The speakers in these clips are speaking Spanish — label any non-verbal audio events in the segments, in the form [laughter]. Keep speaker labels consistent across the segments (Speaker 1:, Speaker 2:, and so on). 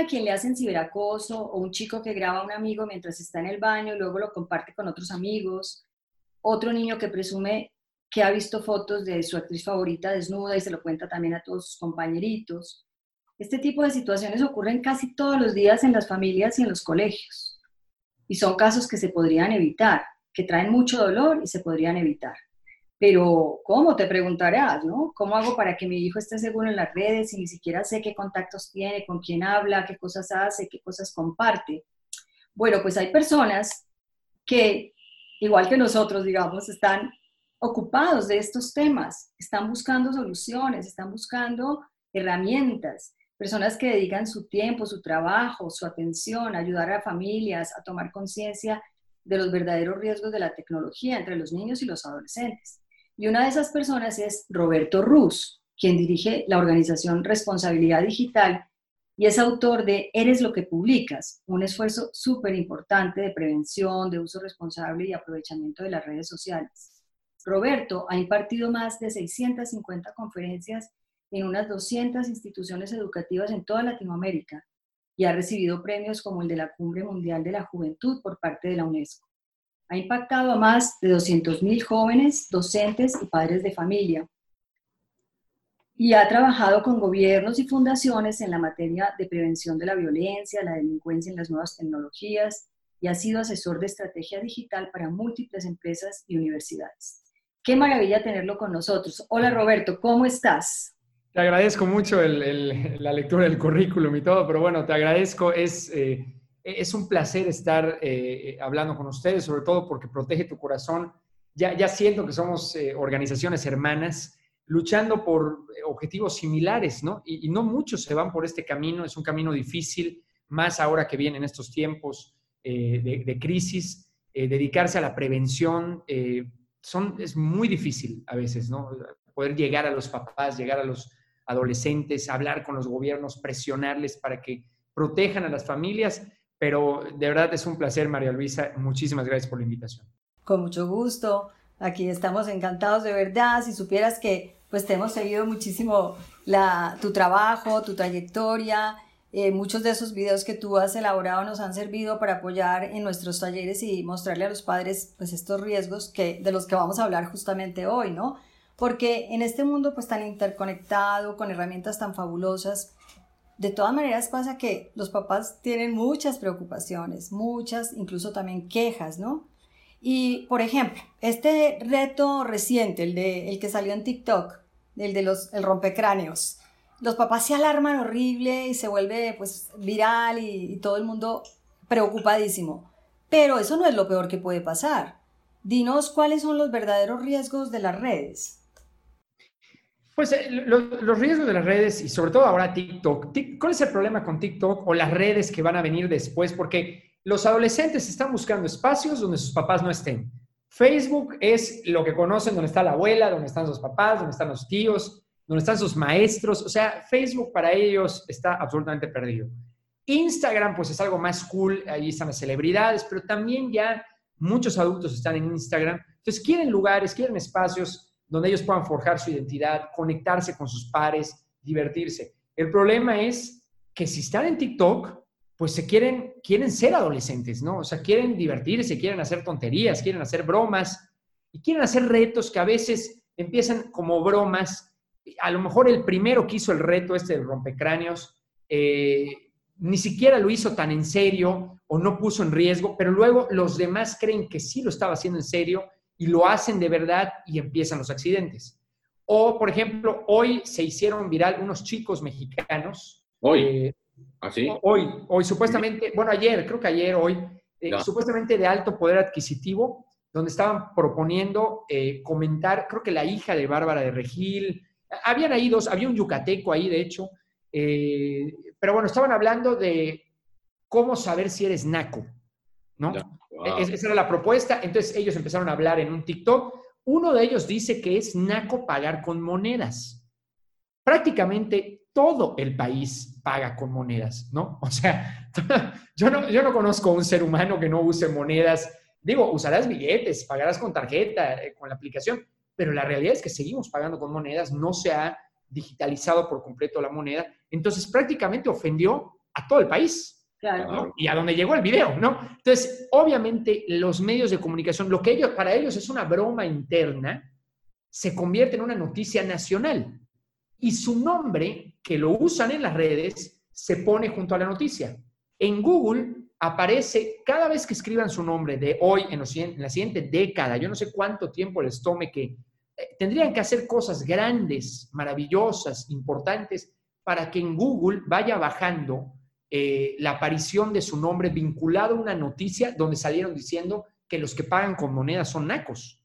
Speaker 1: A quien le hacen ciberacoso o un chico que graba a un amigo mientras está en el baño y luego lo comparte con otros amigos. Otro niño que presume que ha visto fotos de su actriz favorita desnuda y se lo cuenta también a todos sus compañeritos. Este tipo de situaciones ocurren casi todos los días en las familias y en los colegios. Y son casos que se podrían evitar, que traen mucho dolor y se podrían evitar. Pero, ¿cómo? Te preguntarás, ¿no? ¿Cómo hago para que mi hijo esté seguro en las redes y ni siquiera sé qué contactos tiene, con quién habla, qué cosas hace, qué cosas comparte? Bueno, pues hay personas que, igual que nosotros, digamos, están ocupados de estos temas, están buscando soluciones, están buscando herramientas, personas que dedican su tiempo, su trabajo, su atención a ayudar a familias a tomar conciencia de los verdaderos riesgos de la tecnología entre los niños y los adolescentes. Y una de esas personas es Roberto Ruz, quien dirige la organización Responsabilidad Digital y es autor de Eres lo que publicas, un esfuerzo súper importante de prevención, de uso responsable y aprovechamiento de las redes sociales. Roberto ha impartido más de 650 conferencias en unas 200 instituciones educativas en toda Latinoamérica y ha recibido premios como el de la Cumbre Mundial de la Juventud por parte de la UNESCO. Ha impactado a más de 200.000 jóvenes, docentes y padres de familia. Y ha trabajado con gobiernos y fundaciones en la materia de prevención de la violencia, la delincuencia en las nuevas tecnologías y ha sido asesor de estrategia digital para múltiples empresas y universidades. Qué maravilla tenerlo con nosotros. Hola Roberto, ¿cómo estás?
Speaker 2: Te agradezco mucho la lectura del currículum y todo, pero bueno, te agradezco. Es, eh, es un placer estar eh, hablando con ustedes, sobre todo porque protege tu corazón. Ya, ya siento que somos eh, organizaciones hermanas luchando por objetivos similares, ¿no? Y, no muchos se van por este camino, es un camino difícil, más ahora que vienen estos tiempos eh, de, crisis. dedicarse a la prevención son, es muy difícil a veces, ¿no? Poder llegar a los papás, llegar a los adolescentes, hablar con los gobiernos, presionarles para que protejan a las familias pero de verdad es un placer, María Luisa. Muchísimas gracias por la invitación.
Speaker 1: Con mucho gusto. Aquí estamos encantados de verdad. Si supieras que pues te hemos seguido muchísimo la, tu trabajo, tu trayectoria. Eh, muchos de esos videos que tú has elaborado nos han servido para apoyar en nuestros talleres y mostrarle a los padres pues estos riesgos que, de los que vamos a hablar justamente hoy, ¿no? Porque en este mundo pues tan interconectado, con herramientas tan fabulosas, de todas maneras pasa que los papás tienen muchas preocupaciones, muchas, incluso también quejas, ¿no? Y, por ejemplo, este reto reciente, el, de, el que salió en TikTok, el de los el rompecráneos, los papás se alarman horrible y se vuelve pues viral y todo el mundo preocupadísimo. Pero eso no es lo peor que puede pasar. Dinos cuáles son los verdaderos riesgos de las redes.
Speaker 2: Pues eh, los riesgos de las redes y sobre todo ahora TikTok. ¿Cuál es el problema con TikTok o las redes que van a venir después? Porque los adolescentes están buscando espacios donde sus papás no estén. Facebook es lo que conocen, donde está la abuela, donde están sus papás, donde están los tíos, donde están sus maestros. O sea, Facebook para ellos está absolutamente perdido. Instagram, pues es algo más cool, ahí están las celebridades, pero también ya muchos adultos están en Instagram. Entonces quieren lugares, quieren espacios donde ellos puedan forjar su identidad, conectarse con sus pares, divertirse. El problema es que si están en TikTok, pues se quieren, quieren ser adolescentes, ¿no? O sea, quieren divertirse, quieren hacer tonterías, quieren hacer bromas y quieren hacer retos que a veces empiezan como bromas. A lo mejor el primero que hizo el reto este del rompecráneos, eh, ni siquiera lo hizo tan en serio o no puso en riesgo, pero luego los demás creen que sí lo estaba haciendo en serio y lo hacen de verdad y empiezan los accidentes. O, por ejemplo, hoy se hicieron viral unos chicos mexicanos.
Speaker 3: Hoy. Eh, ¿Así?
Speaker 2: Hoy, hoy supuestamente, bueno, ayer, creo que ayer, hoy, eh, supuestamente de alto poder adquisitivo, donde estaban proponiendo eh, comentar, creo que la hija de Bárbara de Regil, habían ahí dos, había un yucateco ahí, de hecho, pero bueno, estaban hablando de cómo saber si eres naco, ¿no? Esa era la propuesta. Entonces ellos empezaron a hablar en un TikTok. Uno de ellos dice que es naco pagar con monedas. Prácticamente todo el país paga con monedas, ¿no? [laughs] O sea, [laughs] yo no, yo no conozco un ser humano que no use monedas. Digo, usarás billetes, pagarás con tarjeta, eh, con la aplicación, pero la realidad es que seguimos pagando con monedas, no se ha digitalizado por completo la moneda. Entonces prácticamente ofendió a todo el país. Claro. Y a donde llegó el video, ¿no? Entonces, obviamente, los medios de comunicación, lo que ellos, para ellos es una broma interna, se convierte en una noticia nacional. Y su nombre, que lo usan en las redes, se pone junto a la noticia. En Google aparece cada vez que escriban su nombre de hoy, en, en la siguiente década, yo no sé cuánto tiempo les tome que eh, tendrían que hacer cosas grandes, maravillosas, importantes, para que en Google vaya bajando eh, la aparición de su nombre vinculado a una noticia donde salieron diciendo que los que pagan con monedas son nacos.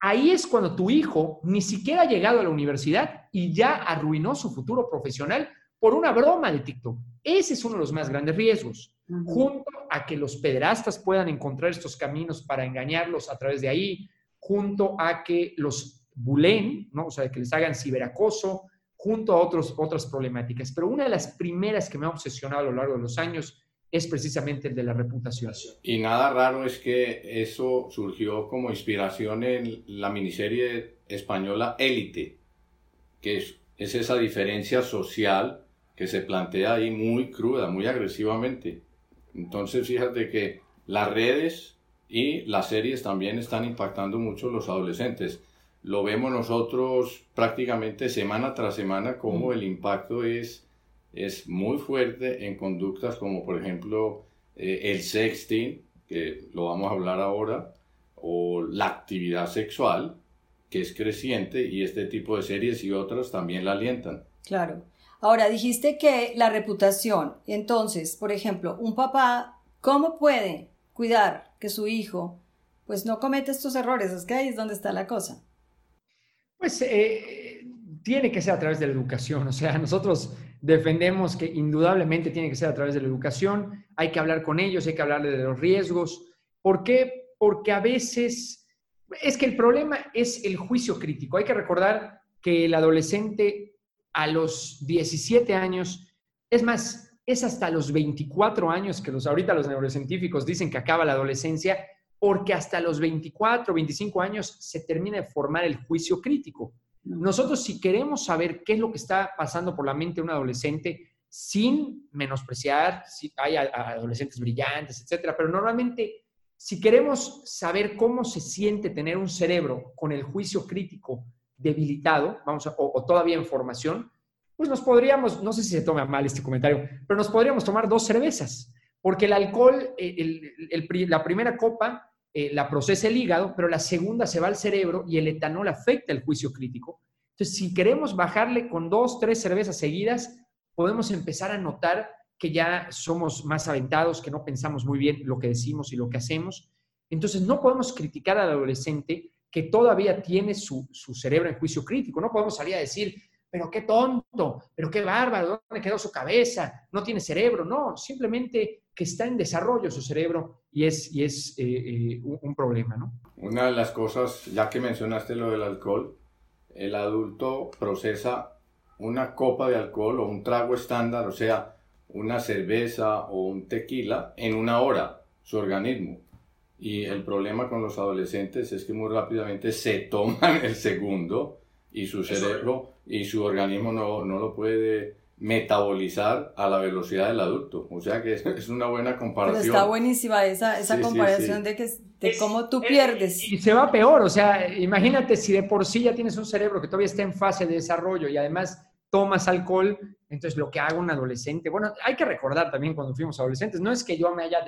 Speaker 2: Ahí es cuando tu hijo ni siquiera ha llegado a la universidad y ya arruinó su futuro profesional por una broma de TikTok. Ese es uno de los más grandes riesgos. Junto a que los pederastas puedan encontrar estos caminos para engañarlos a través de ahí, junto a que los bulen, ¿no? o sea, que les hagan ciberacoso, junto a otros, otras problemáticas. Pero una de las primeras que me ha obsesionado a lo largo de los años es precisamente el de la reputación.
Speaker 3: Y nada raro es que eso surgió como inspiración en la miniserie española Élite, que es, es, esa diferencia social que se plantea ahí muy cruda, muy agresivamente. Entonces, fíjate que las redes y las series también están impactando mucho a los adolescentes lo vemos nosotros prácticamente semana tras semana como el impacto es, es muy fuerte en conductas como por ejemplo eh, el sexting, que lo vamos a hablar ahora, o la actividad sexual, que es creciente y este tipo de series y otras también la alientan.
Speaker 1: Claro. Ahora, dijiste que la reputación, entonces, por ejemplo, un papá, ¿cómo puede cuidar que su hijo pues no cometa estos errores? Es que ahí es donde está la cosa.
Speaker 2: Pues eh, tiene que ser a través de la educación, o sea, nosotros defendemos que indudablemente tiene que ser a través de la educación, hay que hablar con ellos, hay que hablarle de los riesgos. ¿Por qué? Porque a veces es que el problema es el juicio crítico. Hay que recordar que el adolescente a los 17 años, es más, es hasta los 24 años que los ahorita los neurocientíficos dicen que acaba la adolescencia, porque hasta los 24, 25 años se termina de formar el juicio crítico. Nosotros si queremos saber qué es lo que está pasando por la mente de un adolescente, sin menospreciar, si hay adolescentes brillantes, etcétera, pero normalmente si queremos saber cómo se siente tener un cerebro con el juicio crítico debilitado, vamos o, todavía en formación, pues nos podríamos, no sé si se toma mal este comentario, pero nos podríamos tomar dos cervezas, porque el alcohol, eh, la primera copa eh, la procesa el hígado, pero la segunda se va al cerebro y el etanol afecta el juicio crítico. Entonces, si queremos bajarle con dos, tres cervezas seguidas, podemos empezar a notar que ya somos más aventados, que no pensamos muy bien lo que decimos y lo que hacemos. Entonces, no podemos criticar al adolescente que todavía tiene su, su cerebro en juicio crítico. No podemos salir a decir, pero qué tonto, pero qué bárbaro, ¿dónde quedó su cabeza? No tiene cerebro. No, simplemente que está en desarrollo su cerebro y es, y es eh, eh, un, problema, ¿no?
Speaker 3: Una de las cosas, ya que mencionaste lo del alcohol, el adulto procesa una copa de alcohol o un trago estándar, o sea, una cerveza o un tequila, en una hora, su organismo. Y el problema con los adolescentes es que muy rápidamente se toman [laughs] el segundo y su cerebro y su organismo no, no lo puede metabolizar a la velocidad del adulto. O sea que [laughs] es una buena comparación.
Speaker 1: Pero está buenísima esa, esa comparación de que de cómo tú pierdes.
Speaker 2: Y se va peor, o sea, imagínate si de por sí ya tienes un cerebro que todavía está en fase de desarrollo y además tomas alcohol, entonces lo que haga un adolescente, bueno, hay que recordar también cuando fuimos adolescentes, no es que yo me haya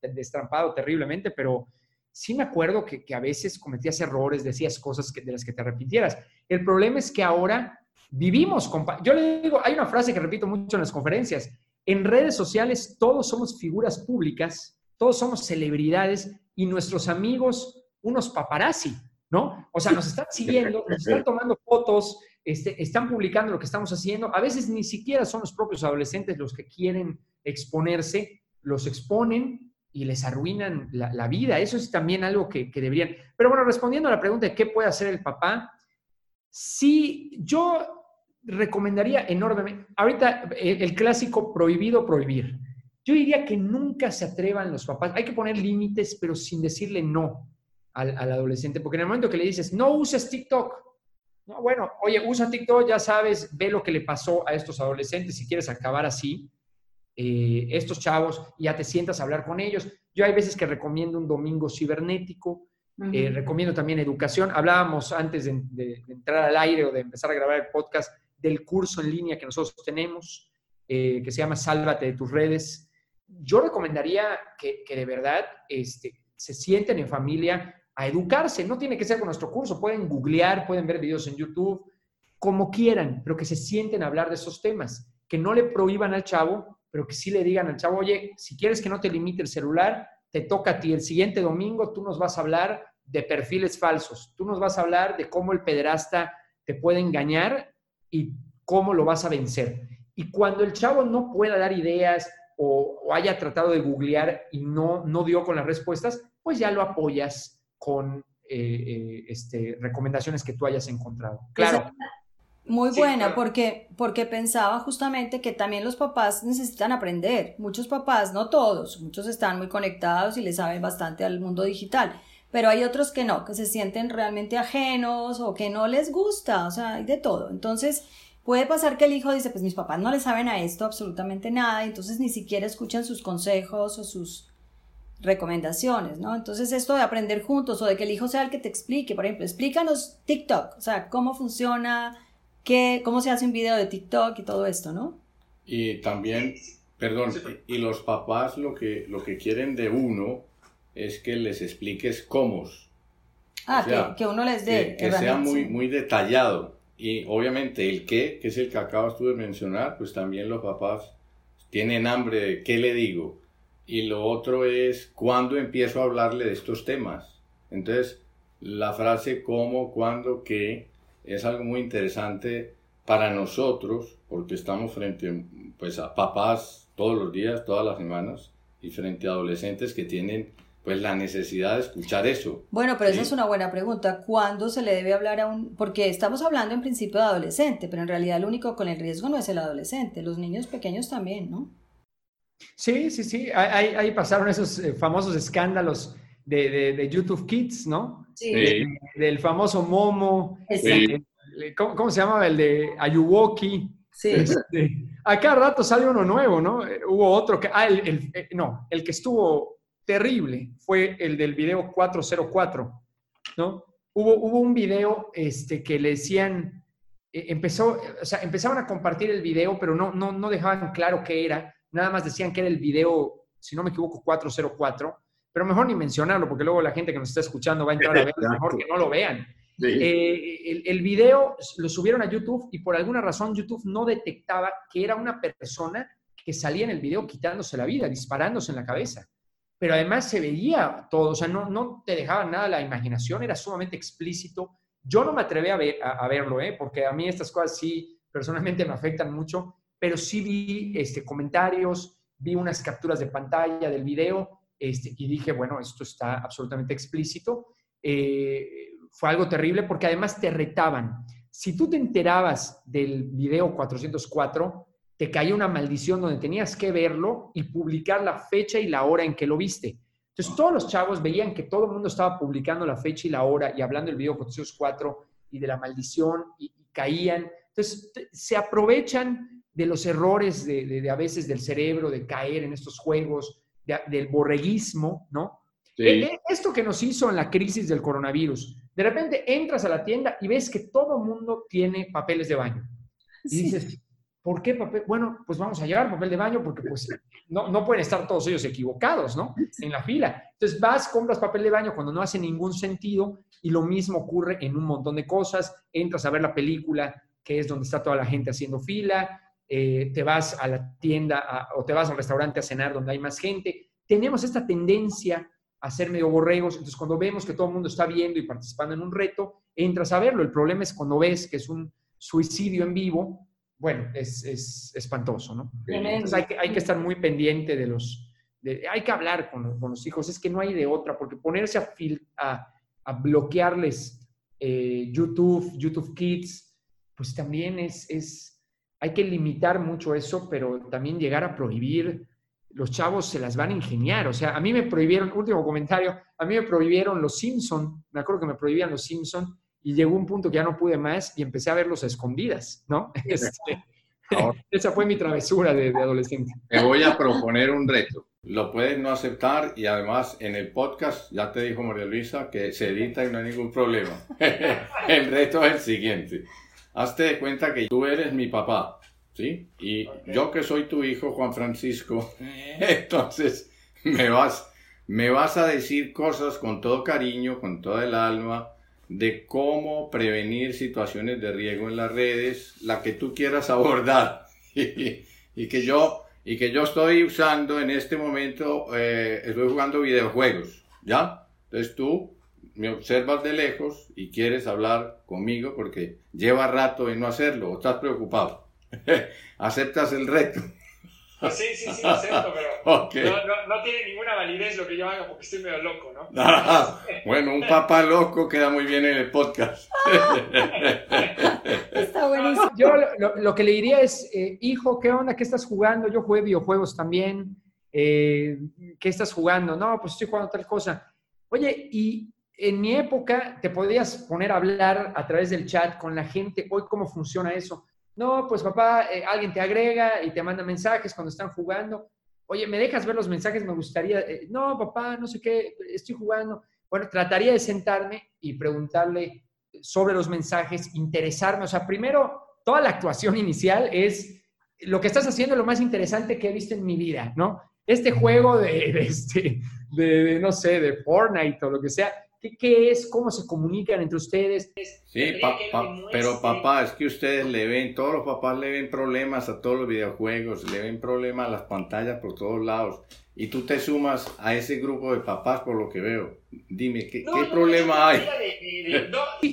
Speaker 2: destrampado terriblemente, pero sí me acuerdo que, que a veces cometías errores, decías cosas que, de las que te arrepintieras. El problema es que ahora Vivimos, yo le digo, hay una frase que repito mucho en las conferencias, en redes sociales todos somos figuras públicas, todos somos celebridades y nuestros amigos unos paparazzi, ¿no? O sea, nos están siguiendo, nos están tomando fotos, este, están publicando lo que estamos haciendo. A veces ni siquiera son los propios adolescentes los que quieren exponerse los exponen y les arruinan la, vida. Eso es también algo que, que, deberían. Pero bueno, respondiendo a la pregunta de qué puede hacer el papá, sí, yo recomendaría enormemente, ahorita el, clásico prohibido prohibir. Yo diría que nunca se atrevan los papás. Hay que poner límites, pero sin decirle no al, al, adolescente, porque en el momento que le dices, no uses TikTok, no, bueno, oye, usa TikTok, ya sabes, ve lo que le pasó a estos adolescentes si quieres acabar así. Eh, estos chavos, ya te sientas a hablar con ellos. Yo hay veces que recomiendo un domingo cibernético, eh, recomiendo también educación. Hablábamos antes de, entrar al aire o de empezar a grabar el podcast del curso en línea que nosotros tenemos, eh, que se llama Sálvate de tus redes. Yo recomendaría que, de verdad este, se sienten en familia a educarse. No tiene que ser con nuestro curso, pueden googlear, pueden ver videos en YouTube, como quieran, pero que se sienten a hablar de esos temas, que no le prohíban al chavo pero que sí le digan al chavo, oye, si quieres que no te limite el celular, te toca a ti. El siguiente domingo tú nos vas a hablar de perfiles falsos, tú nos vas a hablar de cómo el pederasta te puede engañar y cómo lo vas a vencer. Y cuando el chavo no pueda dar ideas o, haya tratado de googlear y no, no dio con las respuestas, pues ya lo apoyas con eh, eh, este, recomendaciones que tú hayas encontrado. Claro.
Speaker 1: Muy buena, porque, porque pensaba justamente que también los papás necesitan aprender. Muchos papás, no todos, muchos están muy conectados y le saben bastante al mundo digital, pero hay otros que no, que se sienten realmente ajenos o que no les gusta, o sea, hay de todo. Entonces, puede pasar que el hijo dice, pues mis papás no le saben a esto absolutamente nada, entonces ni siquiera escuchan sus consejos o sus recomendaciones, ¿no? Entonces esto de aprender juntos o de que el hijo sea el que te explique, por ejemplo, explícanos TikTok, o sea, cómo funciona, cómo se hace un video de TikTok y todo esto, ¿no?
Speaker 3: Y también, perdón, y los papás lo que, lo que quieren de uno es que les expliques cómo.
Speaker 1: Ah, que, uno les dé.
Speaker 3: Que, sea muy, muy detallado. Y obviamente el qué, que es el que acabas tú de mencionar, pues también los papás tienen hambre de qué le digo. Y lo otro es cuándo empiezo a hablarle de estos temas. Entonces, la frase cómo, cuándo, qué, es algo muy interesante para nosotros, porque estamos frente pues, a papás todos los días, todas las semanas, y frente a adolescentes que tienen pues la necesidad de escuchar eso.
Speaker 1: Bueno, pero esa es una buena pregunta. ¿Cuándo se le debe hablar a un...? Porque estamos hablando en principio de adolescente, pero en realidad el único con el riesgo no es el adolescente, los niños pequeños también, ¿no?
Speaker 2: Sí, sí, sí. Ahí, pasaron esos eh, famosos escándalos de, YouTube Kids, ¿no? Sí. del famoso Momo. Sí. ¿cómo, se llamaba? El de Ayuwoki. Sí. Este, a cada rato sale uno nuevo, ¿no? Eh, hubo otro que, ah, el, eh, no, el que estuvo terrible fue el del video 404, ¿no? Hubo, hubo un video este, que le decían, eh, empezó, o sea, empezaban a compartir el video, pero no, no, no dejaban claro qué era, nada más decían que era el video, si no me equivoco, 404, pero mejor ni mencionarlo, porque luego la gente que nos está escuchando va a entrar a ver, mejor que no lo vean. Eh, el, video lo subieron a YouTube y por alguna razón YouTube no detectaba que era una persona que salía en el video quitándose la vida, disparándose en la cabeza. Pero además se veía todo, o sea, no, no te dejaba nada la imaginación, era sumamente explícito. Yo no me atreví a, ver, a, verlo, ¿eh? porque a mí estas cosas sí personalmente me afectan mucho, pero sí vi este, comentarios, vi unas capturas de pantalla del video este, y dije, bueno, esto está absolutamente explícito. Eh, fue algo terrible porque además te retaban. Si tú te enterabas del video 404, te caía una maldición donde tenías que verlo y publicar la fecha y la hora en que lo viste. Entonces todos los chavos veían que todo el mundo estaba publicando la fecha y la hora y hablando del video 404 y de la maldición y, caían. Entonces se aprovechan de los errores de, a veces del cerebro, de caer en estos juegos, del borreguismo, ¿no? E, e, esto que nos hizo en la crisis del coronavirus, de repente entras a la tienda y ves que todo el mundo tiene papeles de baño. Y dices, ¿por qué papel? Bueno, pues vamos a llevar papel de baño porque pues no, no pueden estar todos ellos equivocados, ¿no? En la fila. Entonces vas, compras papel de baño cuando no hace ningún sentido y lo mismo ocurre en un montón de cosas. Entras a ver la película, que es donde está toda la gente haciendo fila, eh, te vas a la tienda o te vas al restaurante a cenar donde hay más gente. Tenemos esta tendencia a ser medio borregos. Entonces, cuando vemos que todo el mundo está viendo y participando en un reto, entras a verlo. El problema es cuando ves que es un suicidio en vivo, bueno, es, es espantoso, ¿no? Entonces, hay que, hay que estar muy pendiente de los, hay que hablar con, los hijos, es que no hay de otra, porque ponerse a, a, bloquearles eh, YouTube, YouTube Kids, pues también es, es, hay que limitar mucho eso, pero también llegar a prohibir, los chavos se las van a ingeniar, o sea, a mí me prohibieron, último comentario, a mí me prohibieron los Simpson, me acuerdo que me prohibían los Simpson y llegó un punto que ya no pude más y empecé a verlos a escondidas, ¿no? [laughs] Este, esa fue mi travesura de, adolescente.
Speaker 3: Te voy a proponer un reto. Lo puedes no aceptar y además en el podcast ya te dijo María Luisa que se edita y no hay ningún problema. [laughs] el reto es el siguiente. Hazte de cuenta que tú eres mi papá, ¿sí? Y yo que soy tu hijo, Juan Francisco, [laughs] entonces me vas, me vas a decir cosas con todo cariño, con toda el alma, de cómo prevenir situaciones de riesgo en las redes, la que tú quieras [laughs] abordar y, que yo y que yo estoy usando en este momento, eh, estoy jugando videojuegos, ¿ya? Entonces tú me observas de lejos y quieres hablar conmigo porque lleva rato en no hacerlo o estás preocupado. [laughs] ¿Aceptas el reto?
Speaker 2: Pues sí, sí, sí, lo acepto, pero [laughs] no, tiene ninguna validez lo que yo haga porque estoy medio loco, ¿no? [laughs]
Speaker 3: bueno, un papá loco queda muy bien en el podcast. [laughs]
Speaker 2: Está buenísimo. Yo lo, que le diría es, eh, hijo, ¿qué onda? ¿Qué estás jugando? Yo jugué videojuegos también. Eh, ¿Qué estás jugando? No, pues estoy jugando tal cosa. Oye, y en mi época te podías poner a hablar a través del chat con la gente. Hoy, ¿cómo funciona eso? No, pues papá, eh, alguien te agrega y te manda mensajes cuando están jugando. Oye, ¿me dejas ver los mensajes? Me gustaría. Eh, no, papá, no sé qué, estoy jugando. Bueno, trataría de sentarme y preguntarle sobre los mensajes, interesarme. O sea, primero, toda la actuación inicial es lo que estás haciendo lo más interesante que he visto en mi vida, ¿no? Este juego de, de, este, de no sé, de Fortnite o lo que sea, ¿Qué, es? ¿Cómo se comunican entre ustedes?
Speaker 3: Sí, pero papá, es que ustedes le ven, todos los papás le ven problemas a todos los videojuegos, le ven problemas a las pantallas por todos lados. Y tú te sumas a ese grupo de papás por lo que veo. Dime, ¿qué, problema hay?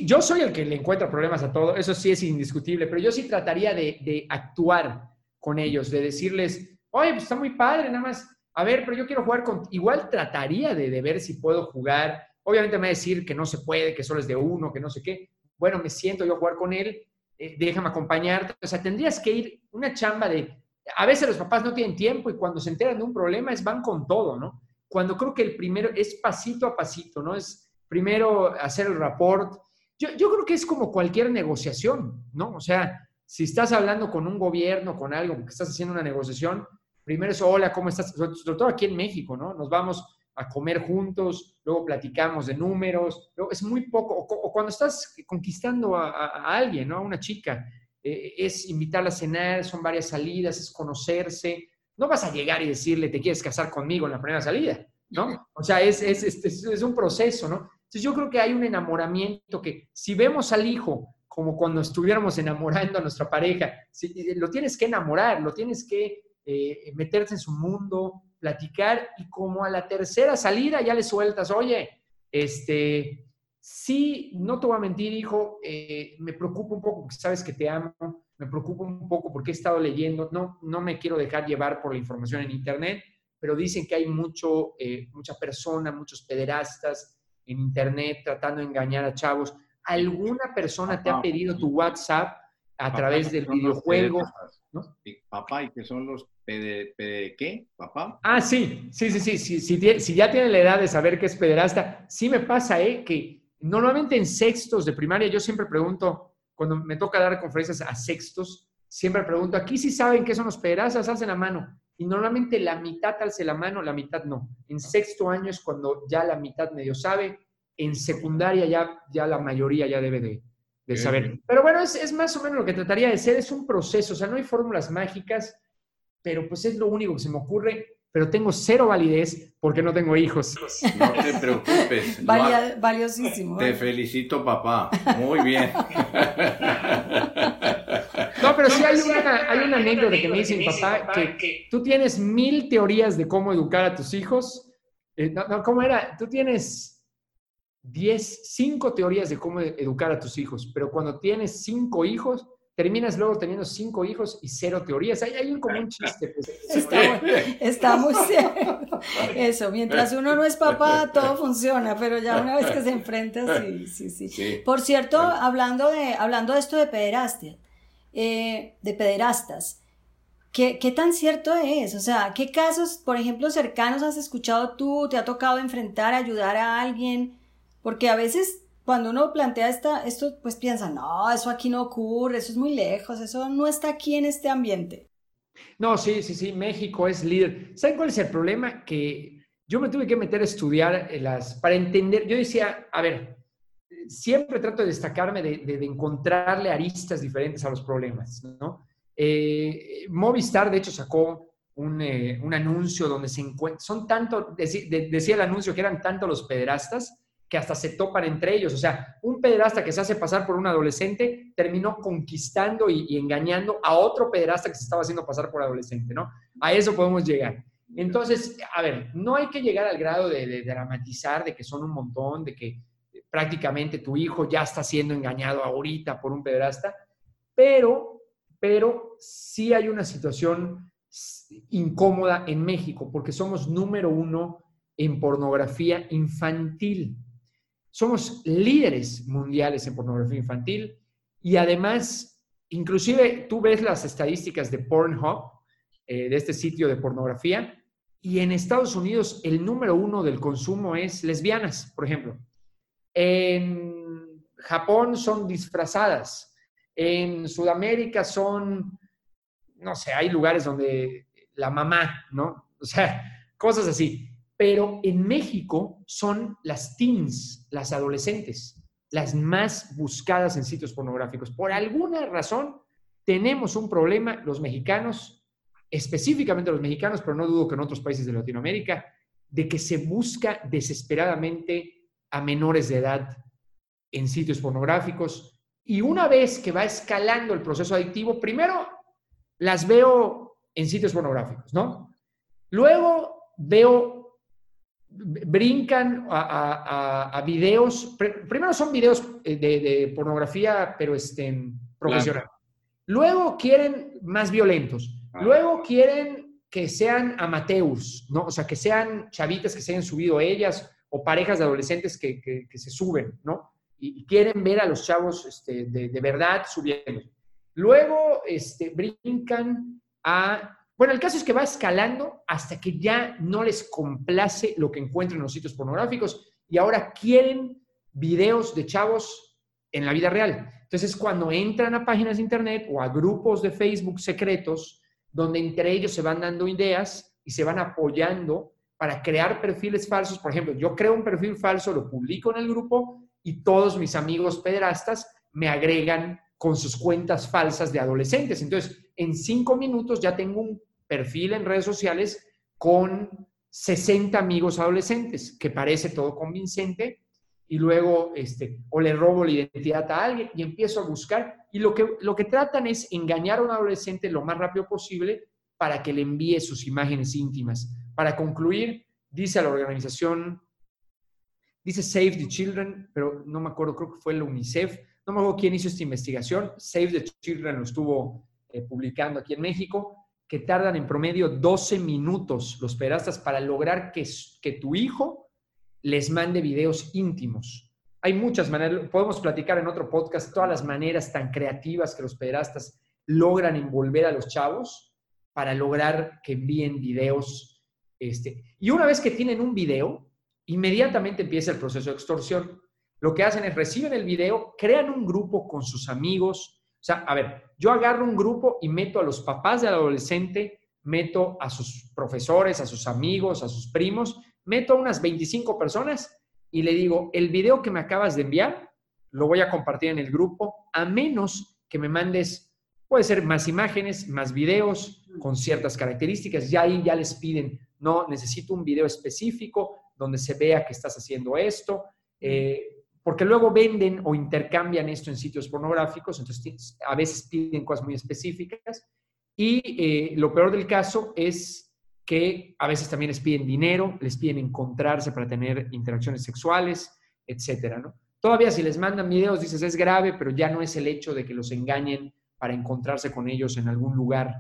Speaker 2: yo soy el que le encuentra problemas a todo, eso sí es indiscutible, pero yo sí trataría de, de actuar con ellos, de decirles, oye, pues está muy padre, nada más, a ver, pero yo quiero jugar con... Igual trataría de, de ver si puedo jugar Obviamente me va a decir que no se puede, que solo es de uno, que no sé qué. Bueno, me siento yo a jugar con él, eh, déjame acompañarte. O sea, tendrías que ir una chamba de... A veces los papás no tienen tiempo y cuando se enteran de un problema es van con todo, ¿no? Cuando creo que el primero es pasito a pasito, ¿no? Es primero hacer el report. Yo, yo creo que es como cualquier negociación, ¿no? O sea, si estás hablando con un gobierno, con algo, que estás haciendo una negociación, primero es, hola, ¿cómo estás? Sobre todo aquí en México, ¿no? Nos vamos a comer juntos, luego platicamos de números, es muy poco, o, cuando estás conquistando a, alguien, ¿no? A una chica, eh, es invitarla a cenar, son varias salidas, es conocerse, no vas a llegar y decirle, te quieres casar conmigo en la primera salida, ¿no? O sea, es, es, es, un proceso, ¿no? Entonces yo creo que hay un enamoramiento que si vemos al hijo como cuando estuviéramos enamorando a nuestra pareja, si, lo tienes que enamorar, lo tienes que eh, meterse en su mundo, platicar y como a la tercera salida ya le sueltas, oye, este, sí, no te voy a mentir, hijo, eh, me preocupa un poco porque sabes que te amo, me preocupa un poco porque he estado leyendo, no, no me quiero dejar llevar por la información en Internet, pero dicen que hay mucho, eh, mucha persona, muchos pederastas en Internet tratando de engañar a chavos. ¿Alguna persona te ha pedido tu WhatsApp a través del videojuego?
Speaker 3: ¿no? Papá, ¿y qué son los qué, papá?
Speaker 2: Ah, sí, sí, sí, sí, sí, si ya tiene la edad de saber qué es pederasta, sí me pasa, ¿eh? Que normalmente en sextos de primaria yo siempre pregunto, cuando me toca dar conferencias a sextos, siempre pregunto, aquí sí saben qué son los pederastas, alcen la mano. Y normalmente la mitad alce la mano, la mitad no. En sexto año es cuando ya la mitad medio sabe, en secundaria ya, ya la mayoría ya debe de, de saber. Pero bueno, es, es, más o menos lo que trataría de ser, es un proceso, o sea, no hay fórmulas mágicas pero pues es lo único que se me ocurre, pero tengo cero validez porque no tengo hijos.
Speaker 3: No te preocupes.
Speaker 1: valiosísimo.
Speaker 3: Te felicito, papá. Muy bien. [laughs]
Speaker 2: No, pero sí hay una, hay una anécdota que me dice mi papá que tú tienes mil teorías de cómo educar a tus hijos. Eh, no, ¿cómo era? Tú tienes diez, cinco teorías de cómo educar a tus hijos, pero cuando tienes cinco hijos, terminas luego teniendo cinco hijos y cero teorías. Hay, hay un común chiste. Pues.
Speaker 1: Está, muy [laughs] Eso, mientras uno no es papá, todo funciona, pero ya una vez que se enfrenta, sí, sí, sí. Por cierto, hablando de, hablando de esto de pederastia, eh, de pederastas, ¿qué, ¿qué tan cierto es? O sea, ¿qué casos, por ejemplo, cercanos has escuchado tú? ¿Te ha tocado enfrentar, ayudar a alguien? Porque a veces cuando uno plantea esta, esto, pues piensa, no, eso aquí no ocurre, eso es muy lejos, eso no está aquí en este ambiente.
Speaker 2: No, sí, sí, sí, México es líder. ¿Saben cuál es el problema? Que yo me tuve que meter a estudiar las, para entender, yo decía, a ver, siempre trato de destacarme de, encontrarle aristas diferentes a los problemas, ¿no? Eh, Movistar, de hecho, sacó un, eh, un anuncio donde se encuentra, son tanto, decía el anuncio que eran tanto los pederastas, que hasta se topan entre ellos. O sea, un pederasta que se hace pasar por un adolescente terminó conquistando y, engañando a otro pederasta que se estaba haciendo pasar por adolescente, ¿no? A eso podemos llegar. Entonces, a ver, no hay que llegar al grado de, dramatizar de que son un montón, de que prácticamente tu hijo ya está siendo engañado ahorita por un pederasta, pero, pero sí hay una situación incómoda en México porque somos número uno en pornografía infantil. Somos líderes mundiales en pornografía infantil y además, inclusive tú ves las estadísticas de Pornhub, eh, de este sitio de pornografía, y en Estados Unidos el número uno del consumo es lesbianas, por ejemplo. En Japón son disfrazadas. En Sudamérica son, no sé, hay lugares donde la mamá, ¿no? O sea, cosas así. Pero en México son las teens, las adolescentes, las más buscadas en sitios pornográficos. Por alguna razón tenemos un problema los mexicanos, específicamente los mexicanos, pero no dudo que en otros países de Latinoamérica, de que se busca desesperadamente a menores de edad en sitios pornográficos. Y una vez que va escalando el proceso adictivo, primero las veo en sitios pornográficos, ¿no? Luego veo brincan a, videos, primero son videos eh, de, pornografía, pero este, profesional. Luego quieren más violentos. Ah. Luego quieren que sean amateurs, ¿no? O sea, que sean chavitas que se hayan subido ellas o parejas de adolescentes que, se suben, ¿no? Y, quieren ver a los chavos este, de, de, verdad subiendo. Luego este, brincan a bueno, el caso es que va escalando hasta que ya no les complace lo que encuentran en los sitios pornográficos y ahora quieren videos de chavos en la vida real. Entonces, cuando entran a páginas de internet o a grupos de Facebook secretos, donde entre ellos se van dando ideas y se van apoyando para crear perfiles falsos. Por ejemplo, yo creo un perfil falso, lo publico en el grupo y todos mis amigos pederastas me agregan con sus cuentas falsas de adolescentes. Entonces, en cinco minutos ya tengo un perfil en redes sociales con 60 amigos adolescentes, que parece todo convincente, y luego este, o le robo la identidad a alguien y empiezo a buscar. Y lo que, lo que tratan es engañar a un adolescente lo más rápido posible para que le envíe sus imágenes íntimas. Para concluir, dice la organización, dice Save the Children, pero no me acuerdo, creo que fue la UNICEF, no me acuerdo quién hizo esta investigación, Save the Children lo estuvo eh, publicando aquí en México, que tardan en promedio 12 minutos los pedastas para lograr que, que tu hijo les mande videos íntimos. Hay muchas maneras, podemos platicar en otro podcast todas las maneras tan creativas que los pederastas logran envolver a los chavos para lograr que envíen videos. Este. Y una vez que tienen un video, inmediatamente empieza el proceso de extorsión. Lo que hacen es reciben el video, crean un grupo con sus amigos, sea, a ver, yo agarro un grupo y meto a los papás del adolescente, meto a sus profesores, a sus amigos, a sus primos, meto a unas 25 personas y le digo, el video que me acabas de enviar, lo voy a compartir en el grupo, a menos que me mandes, puede ser más imágenes, más videos con ciertas características, ya ahí ya les piden, no, necesito un video específico donde se vea que estás haciendo esto. Eh, porque luego venden o intercambian esto en sitios pornográficos, entonces a veces piden cosas muy específicas. Y eh, lo peor del caso es que a veces también les piden dinero, les piden encontrarse para tener interacciones sexuales, etcétera, ¿no? Todavía si les mandan videos dices es grave, pero ya no es el hecho de que los engañen para encontrarse con ellos en algún lugar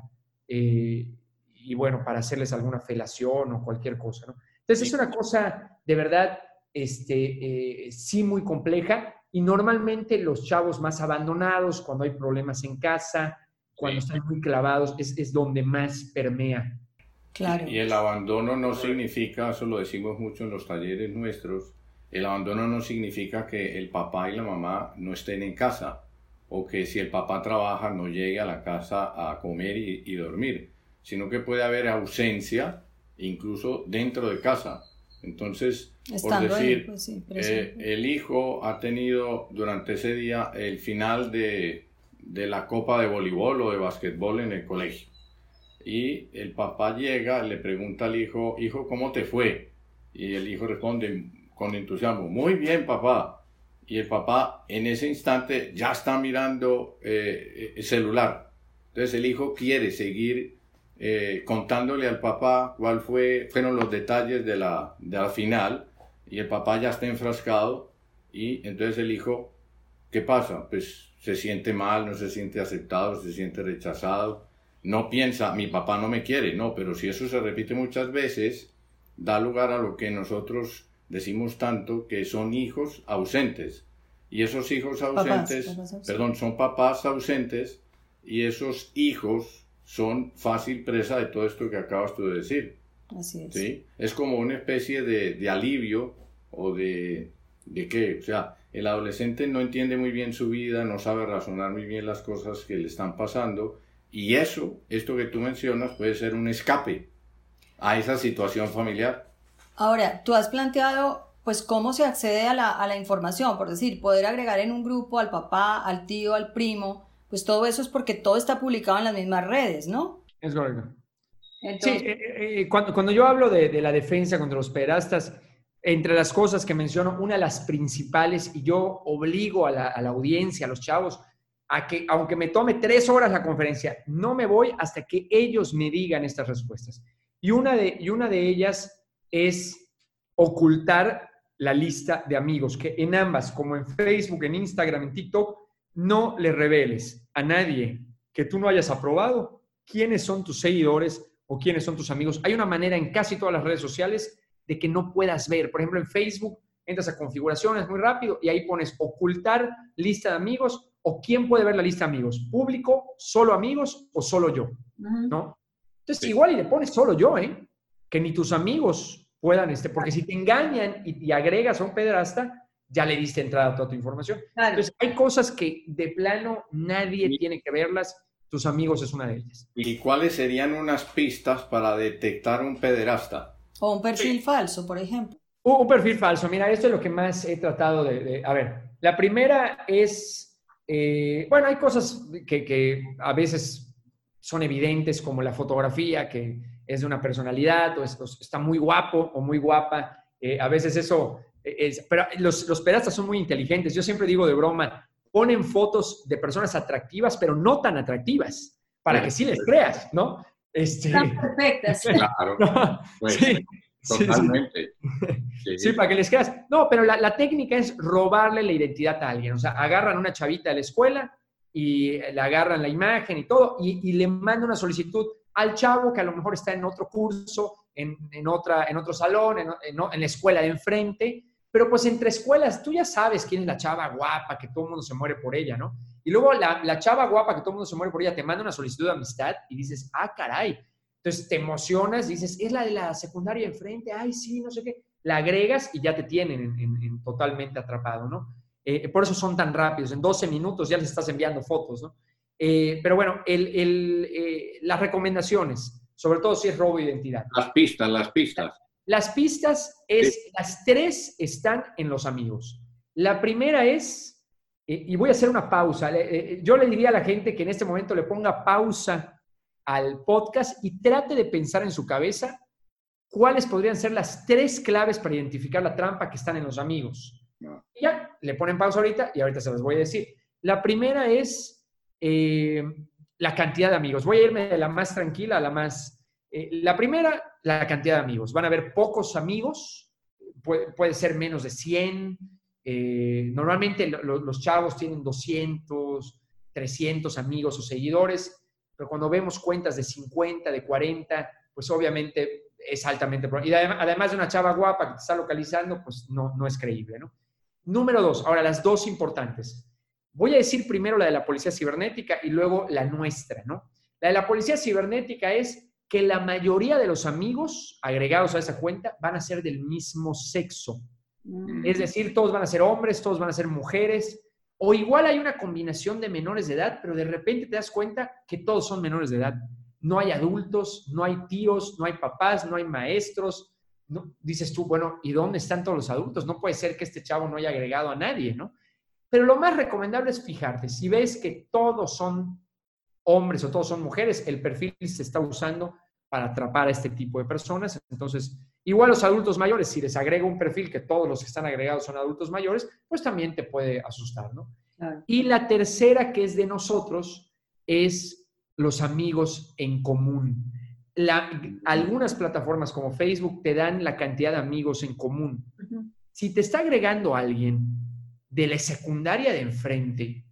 Speaker 2: eh, y bueno, para hacerles alguna felación o cualquier cosa, ¿no? Entonces es una cosa de verdad, este, eh, sí muy compleja y normalmente los chavos más abandonados, cuando hay problemas en casa, cuando están muy clavados, es, es donde más permea.
Speaker 3: Claro. Y el abandono no significa, eso lo decimos mucho en los talleres nuestros, el abandono no significa que el papá y la mamá no estén en casa o que si el papá trabaja no llegue a la casa a comer y, dormir, sino que puede haber ausencia incluso dentro de casa. Entonces, por decir, pues eh, el hijo ha tenido durante ese día el final de, de la copa de voleibol o de basquetbol en el colegio. Y el papá llega, le pregunta al hijo, hijo, ¿cómo te fue? Y el hijo responde con entusiasmo, muy bien, papá y el papá en ese instante ya está mirando eh, el celular. Entonces el hijo quiere seguir eh, contándole al papá cuál fue, fueron los detalles de la, de la final y el papá ya está enfrascado y entonces el hijo, ¿qué pasa? Pues se siente mal, no se siente aceptado, se siente rechazado, no piensa, mi papá no me quiere, no, pero si eso se repite muchas veces, da lugar a lo que nosotros decimos tanto que son hijos ausentes. Y esos hijos ausentes, perdón, son papás ausentes y esos hijos son fácil presa de todo esto que acabas tú de decir.
Speaker 1: Así es.
Speaker 3: ¿sí? Es como una especie de, de alivio o de, de qué. O sea, el adolescente no entiende muy bien su vida, no sabe razonar muy bien las cosas que le están pasando y eso, esto que tú mencionas, puede ser un escape a esa situación familiar.
Speaker 1: Ahora, tú has planteado, pues, cómo se accede a la, información, por decir, poder agregar en un grupo al papá, al tío, al primo, pues todo eso es porque todo está publicado en las mismas redes, ¿no?
Speaker 2: Es correcto. sí, eh, eh, eh, cuando, yo hablo de, la defensa contra los pederastas, entre las cosas que menciono, una de las principales, y yo obligo a la, a la, audiencia, a los chavos, a que, aunque me tome tres horas la conferencia, no me voy hasta que ellos me digan estas respuestas. Y una de, y una de ellas es ocultar la lista de amigos, que en ambas, como en Facebook, en Instagram, en TikTok, no le reveles a nadie que tú no hayas aprobado quiénes son tus seguidores o quiénes son tus amigos. Hay una manera en casi todas las redes sociales de que no puedas ver. Por ejemplo, en Facebook entras a configuraciones muy rápido y ahí pones ocultar lista de amigos o quién puede ver la lista de amigos, público, solo amigos o solo yo, ¿no? Entonces, igual y le pones solo yo, ¿eh? Que ni tus amigos puedan, este, porque si te engañan y, agregas a un pederasta, ya le diste entrada a toda tu información. Entonces, hay cosas que de plano nadie tiene que verlas, tus amigos es una de ellas.
Speaker 3: ¿Y cuáles serían unas pistas para detectar un pederasta?
Speaker 1: O un perfil falso, por ejemplo.
Speaker 2: Un, perfil falso, mira, esto es lo que más he tratado de... a ver, la primera es, eh, bueno, hay cosas que, que a veces son evidentes, como la fotografía, que es de una personalidad o, está muy guapo o muy guapa. Eh, a veces eso es, pero los, los pedastas son muy inteligentes. Yo siempre digo de broma, ponen fotos de personas atractivas, pero no tan atractivas, para que sí les creas, ¿no?
Speaker 1: Este, Están perfectas. [laughs]
Speaker 3: Claro. Pues, sí. Totalmente.
Speaker 2: Sí, para que les creas. No, pero la, la, técnica es robarle la identidad a alguien. O sea, agarran una chavita de la escuela y le agarran la imagen y todo y, y le mandan una solicitud al chavo que a lo mejor está en otro curso, en, otra, en otro salón, en, en, la escuela de enfrente, pero pues entre escuelas tú ya sabes quién es la chava guapa, que todo el mundo se muere por ella, ¿no? Y luego la, la chava guapa, que todo el mundo se muere por ella, te manda una solicitud de amistad y dices, ah, caray. Entonces te emocionas, dices, es la de la secundaria enfrente, ay, sí, no sé qué. La agregas y ya te tienen en, totalmente atrapado, ¿no? Eh, por eso son tan rápidos. En 12 minutos ya les estás enviando fotos, ¿no? Eh, pero bueno, eh, las recomendaciones, sobre todo si es robo de identidad.
Speaker 3: Las pistas, las pistas.
Speaker 2: Las pistas es, las tres están en los amigos. La primera es, eh, y voy a hacer una pausa, yo le diría a la gente que en este momento le ponga pausa al podcast y trate de pensar en su cabeza cuáles podrían ser las tres claves para identificar la trampa que están en los amigos. Y ya, le ponen pausa ahorita y ahorita se las voy a decir. La primera es eh, la cantidad de amigos. Voy a irme de la más tranquila a la más... Eh, la primera, la cantidad de amigos. Van a haber pocos amigos, puede, ser menos de 100. Eh, normalmente los chavos tienen 200, 300 amigos o seguidores, pero cuando vemos cuentas de 50, de 40, pues obviamente es altamente probable. Y además de una chava guapa que te está localizando, pues no, no es creíble. Número dos, ahora las dos importantes. Voy a decir primero la de la policía cibernética y luego la nuestra, ¿no? La de la policía cibernética es que la mayoría de los amigos agregados a esa cuenta van a ser del mismo sexo. Mm. Es decir, todos van a ser hombres, todos van a ser mujeres, o igual hay una combinación de menores de edad, pero de repente te das cuenta que todos son menores de edad. No hay adultos, no hay tíos, no hay papás, no hay maestros, ¿no? dices tú, bueno, ¿y dónde están todos los adultos? No puede ser que este chavo no haya agregado a nadie, ¿no? Pero lo más recomendable es fijarte, si ves que todos son hombres o todos son mujeres, el perfil se está usando para atrapar a este tipo de personas. Entonces, igual los adultos mayores, si les agrega un perfil que todos los que están agregados son adultos mayores, pues también te puede asustar, ¿no? Y la tercera que es de nosotros es los amigos en común algunas plataformas como Facebook te dan la cantidad de amigos en común. Si te está agregando alguien de la secundaria de enfrente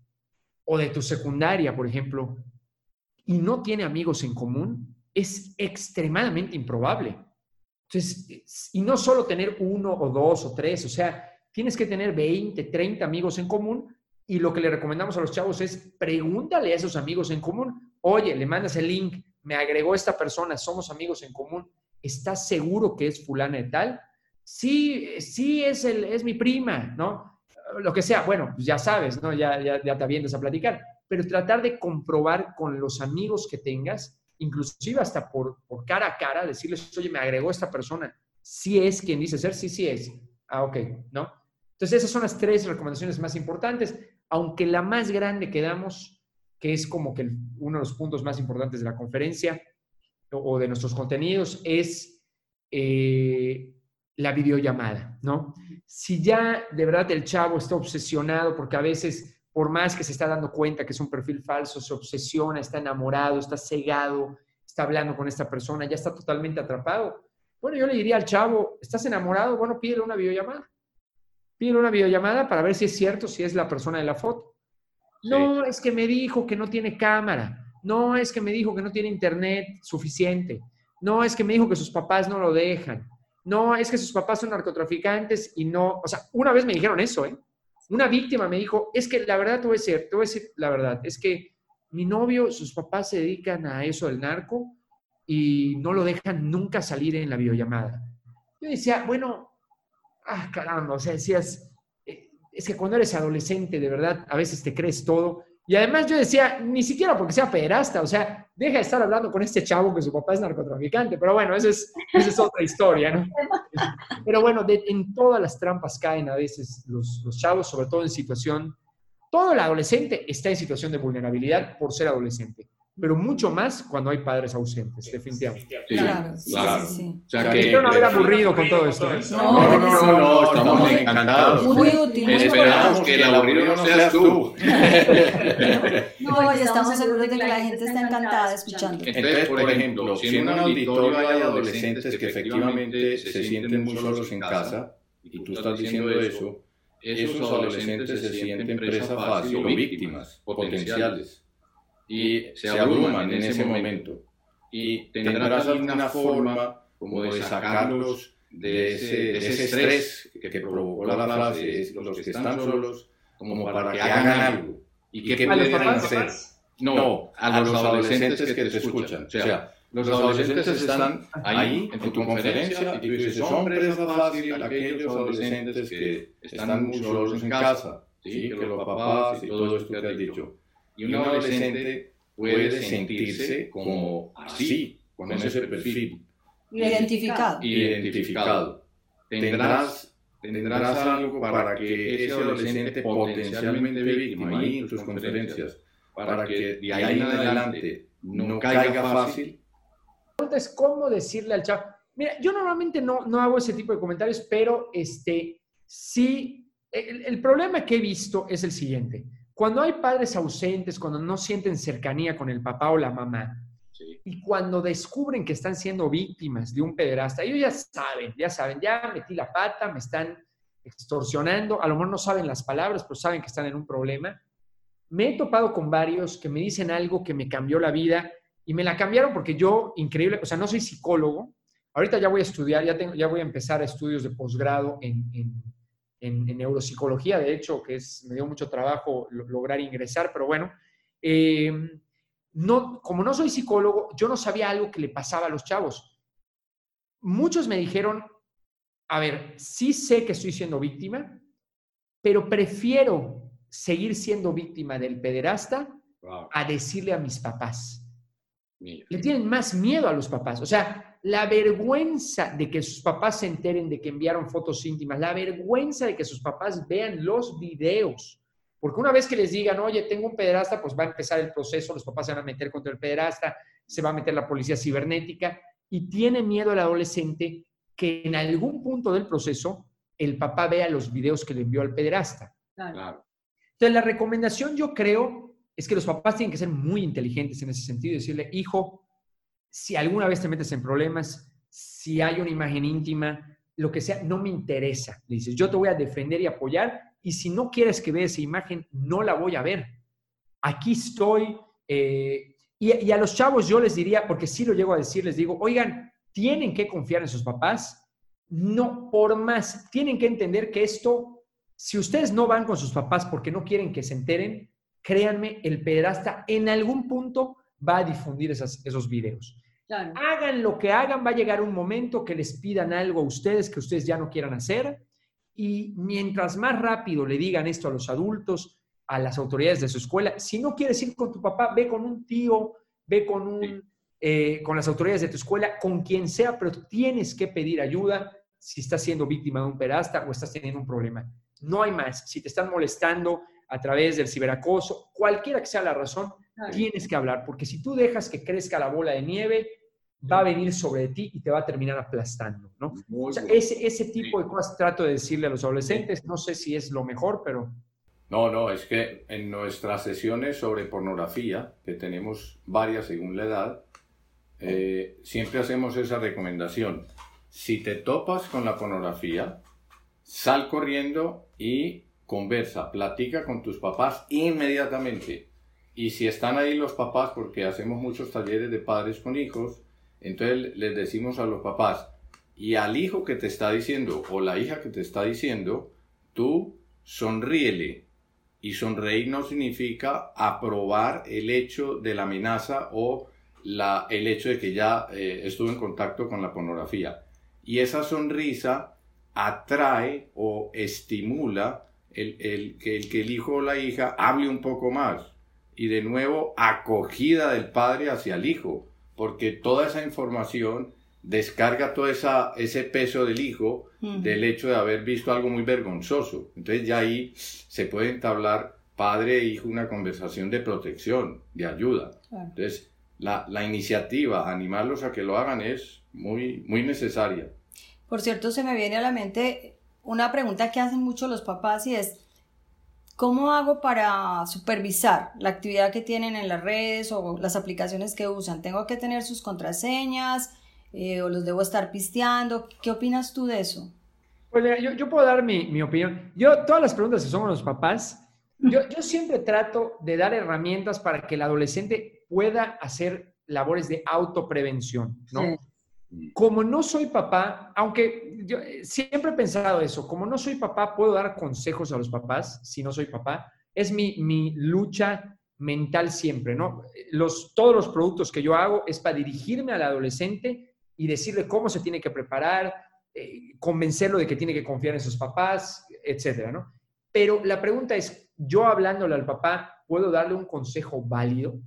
Speaker 2: o de tu secundaria, por ejemplo, y no tiene amigos en común, es extremadamente improbable. Entonces, y no solo tener uno o dos o tres, o sea, tienes que tener 20, 30 amigos en común y lo que le recomendamos a los chavos es pregúntale a esos amigos en común, oye, le mandas el link, me agregó esta persona, somos amigos en común, ¿estás seguro que es fulana de tal? Sí, sí, es, el, es mi prima, ¿no? Lo que sea, bueno, pues ya sabes, ¿no? Ya, ya, te avientas a platicar, pero tratar de comprobar con los amigos que tengas, inclusive hasta por, por cara a cara, decirles, oye, me agregó esta persona, si es quien dice ser, sí, sí es. Ah, ok, ¿no? Entonces esas son las tres recomendaciones más importantes, aunque la más grande que damos que es como que uno de los puntos más importantes de la conferencia o, de nuestros contenidos, es eh, la videollamada, ¿no? Si ya de verdad el chavo está obsesionado, porque a veces, por más que se está dando cuenta que es un perfil falso, se obsesiona, está enamorado, está cegado, está hablando con esta persona, ya está totalmente atrapado. Bueno, yo le diría al chavo, ¿estás enamorado? Bueno, pídele una videollamada. Pídele una videollamada para ver si es cierto, si es la persona de la foto. No, es que me dijo que no tiene cámara. No, es que me dijo que no tiene internet suficiente. No, es que me dijo que sus papás no lo dejan. No, es que sus papás son narcotraficantes y no, o sea, una vez me dijeron eso, ¿eh? Una víctima me dijo, es que la verdad te voy a decir, te voy la verdad, es que mi novio, sus papás se dedican a eso del narco y no lo dejan nunca salir en la videollamada. Yo decía, bueno, ah, caramba, o sea, decías, es que cuando eres adolescente, de verdad, a veces te crees todo. Y además yo decía, ni siquiera porque sea pederasta, o sea, deja de estar hablando con este chavo que su papá es narcotraficante, pero bueno, esa es, otra historia, ¿no? Pero bueno, en todas las trampas caen a veces los chavos, sobre todo en situación, todo el adolescente está en situación de vulnerabilidad por ser adolescente pero mucho más cuando hay padres ausentes, definitivamente.
Speaker 1: claro, sí, sí,
Speaker 2: O sea, que, no haber aburrido con todo esto.
Speaker 3: ¿eh? No, no, no, no, estamos encantados.
Speaker 1: Muy útil.
Speaker 3: Esperamos que el aburrido no seas tú. [laughs]
Speaker 1: No, estamos seguros de que la gente está encantada escuchando.
Speaker 3: Entonces, por ejemplo, si en un auditorio hay adolescentes que efectivamente se sienten muy solos en casa, y tú estás diciendo eso, esos adolescentes se sienten presa fácil o víctimas potenciales y se abruman en ese momento. Y tendrás alguna forma como de sacarlos de ese, de ese estrés que, provocó la frase, los que están solos, como para que hagan algo. ¿Y qué pueden hacer? No, a los adolescentes que te escuchan. O sea, los adolescentes están ahí en tu conferencia y tú dices, son presa fácil aquellos adolescentes que están muy solos en casa, ¿sí? que los papás y todo esto que has dicho. Y un adolescente puede sentirse como así, con ese perfil.
Speaker 1: Identificado.
Speaker 3: Identificado. Tendrás, tendrás algo para que ese adolescente potencialmente víctima ahí en tus conferencias, para que de ahí en adelante no caiga fácil.
Speaker 2: Entonces, ¿cómo decirle al chavo? Mira, yo normalmente no, no hago ese tipo de comentarios, pero este, sí, el, el problema que he visto es el siguiente. Cuando hay padres ausentes, cuando no sienten cercanía con el papá o la mamá, y cuando descubren que están siendo víctimas de un pederasta, ellos ya saben, ya saben, ya metí la pata, me están extorsionando, a lo mejor no saben las palabras, pero saben que están en un problema. me he topado con varios que me dicen algo que me cambió la vida y me la cambiaron porque yo, increíble, o sea, no soy psicólogo. Ahorita ya voy a estudiar, ya, tengo, ya voy a empezar estudios de posgrado en, en, neuropsicología, de hecho, que es, me dio mucho trabajo lograr ingresar, pero bueno, eh, no, como no soy psicólogo, yo no sabía algo que le pasaba a los chavos. Muchos me dijeron, a ver, sí sé que estoy siendo víctima, pero prefiero seguir siendo víctima del pederasta a decirle a mis papás. Le tienen más miedo a los papás. O sea, la vergüenza de que sus papás se enteren de que enviaron fotos íntimas, la vergüenza de que sus papás vean los videos. Porque una vez que les digan, oye, tengo un pederasta, pues va a empezar el proceso, los papás se van a meter contra el pederasta, se va a meter la policía cibernética y tiene miedo el adolescente que en algún punto del proceso el papá vea los videos que le envió al pederasta. Claro. Entonces, la recomendación yo creo es que los papás tienen que ser muy inteligentes en ese sentido y decirle, hijo, si alguna vez te metes en problemas, si hay una imagen íntima, lo que sea, no me interesa. Le dices, yo te voy a defender y apoyar y si no quieres que vea esa imagen, no la voy a ver. Aquí estoy. Eh, y, a los chavos yo les diría, porque si lo llego a decir, les digo, oigan, tienen que confiar en sus papás. No, por más, tienen que entender que esto, si ustedes no van con sus papás porque no quieren que se enteren, créanme, el pederasta en algún punto va a difundir esos videos. Hagan lo que hagan, va a llegar un momento que les pidan algo a ustedes que ustedes ya no quieran hacer. Y mientras más rápido le digan esto a los adultos, a las autoridades de su escuela, si no quieres ir con tu papá, ve con un tío, ve con, un, eh, con las autoridades de tu escuela, con quien sea, pero tienes que pedir ayuda si estás siendo víctima de un pederasta o estás teniendo un problema. No hay más. Si te están molestando, a través del ciberacoso, cualquiera que sea la razón, tienes que hablar, porque si tú dejas que crezca la bola de nieve, va a venir sobre ti y te va a terminar aplastando, ¿no? ese, ese tipo de cosas trato de decirle a los adolescentes, no sé si es lo mejor, pero...
Speaker 3: No, no, es que en nuestras sesiones sobre pornografía, que tenemos varias según la edad, eh, siempre hacemos esa recomendación. Si te topas con la pornografía, sal corriendo y conversa, platica con tus papás inmediatamente. Y si están ahí los papás, porque hacemos muchos talleres de padres con hijos, entonces les decimos a los papás, y al hijo que te está diciendo o la hija que te está diciendo, tú sonríele. Y sonreír no significa aprobar el hecho de la amenaza o el hecho de que ya eh, estuvo en contacto con la pornografía. Y esa sonrisa atrae o estimula el que el hijo o la hija hable un poco más. Y de nuevo, acogida del padre hacia el hijo, porque toda esa información descarga todo esa, ese peso del hijo del hecho de haber visto algo muy vergonzoso. Entonces ya ahí se puede entablar padre e hijo una conversación de protección, de ayuda. Entonces la, la, iniciativa, animarlos a que lo hagan es muy, muy necesaria.
Speaker 1: Por cierto, se me viene a la mente una pregunta que hacen mucho los papás y es, ¿cómo hago para supervisar la actividad que tienen en las redes o las aplicaciones que usan? ¿Tengo que tener sus contraseñas eh, o los debo estar pisteando? ¿Qué opinas tú de eso?
Speaker 2: Pues yo, yo puedo dar mi, mi, opinión. Yo, todas las preguntas que son los papás, yo, yo siempre trato de dar herramientas para que el adolescente pueda hacer labores de autoprevención, ¿no? Como no soy papá, aunque yo eh, siempre he pensado eso, como no soy papá, puedo dar consejos a los papás si no soy papá. Es mi, mi lucha mental siempre, ¿no? Los, todos los productos que yo hago es para dirigirme al adolescente y decirle cómo se tiene que preparar, eh, convencerlo de que tiene que confiar en sus papás, etcétera, ¿no? Pero la pregunta es, yo hablándole al papá, ¿puedo darle un consejo válido?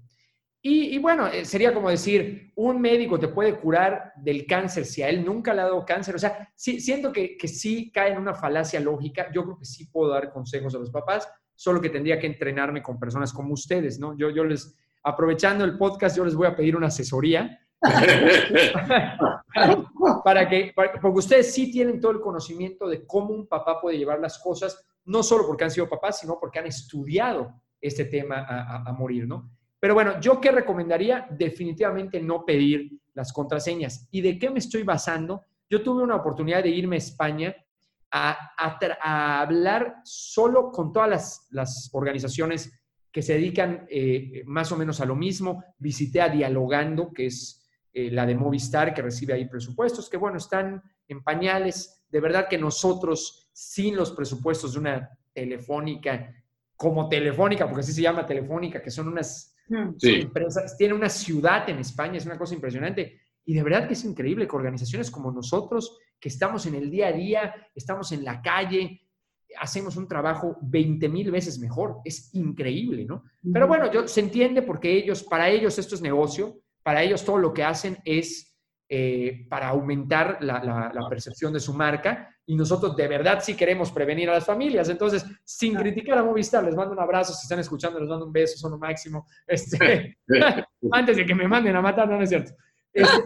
Speaker 2: Y, bueno, eh, sería como decir, un médico te puede curar del cáncer si a él nunca le ha dado cáncer. O sea, sí, siento que, que sí cae en una falacia lógica. Yo creo que sí puedo dar consejos a los papás, solo que tendría que entrenarme con personas como ustedes, ¿no? Yo, yo les, aprovechando el podcast, yo les voy a pedir una asesoría. [laughs] para que, porque ustedes sí tienen todo el conocimiento de cómo un papá puede llevar las cosas, no solo porque han sido papás, sino porque han estudiado este tema a morir, ¿no? Pero bueno, ¿yo qué recomendaría? Definitivamente no pedir las contraseñas. ¿Y de qué me estoy basando? Yo tuve una oportunidad de irme a España a, hablar solo con todas las, organizaciones que se dedican eh, más o menos a lo mismo. Visité a Dialogando, que es eh, la de Movistar, que recibe ahí presupuestos, que bueno, están en pañales. De verdad que nosotros, sin los presupuestos de una telefónica, como telefónica, porque así se llama telefónica, que son unas hmm. empresas, tiene una ciudad en España, es una cosa impresionante. Y de verdad que es increíble que organizaciones como nosotros, que estamos en el día a día, estamos en la calle, hacemos un trabajo 20 mil veces mejor. Es increíble, ¿no? Pero bueno, yo, se entiende porque ellos, para ellos esto es negocio, para ellos todo lo que hacen es eh, para aumentar la, percepción de su marca y nosotros de verdad sí queremos prevenir a las familias. Entonces, sin criticar a Movistar, les mando un abrazo, si están escuchando, les mando un beso, son lo máximo. Este, [laughs] [laughs] antes de que me manden a matar, no, es cierto. Este,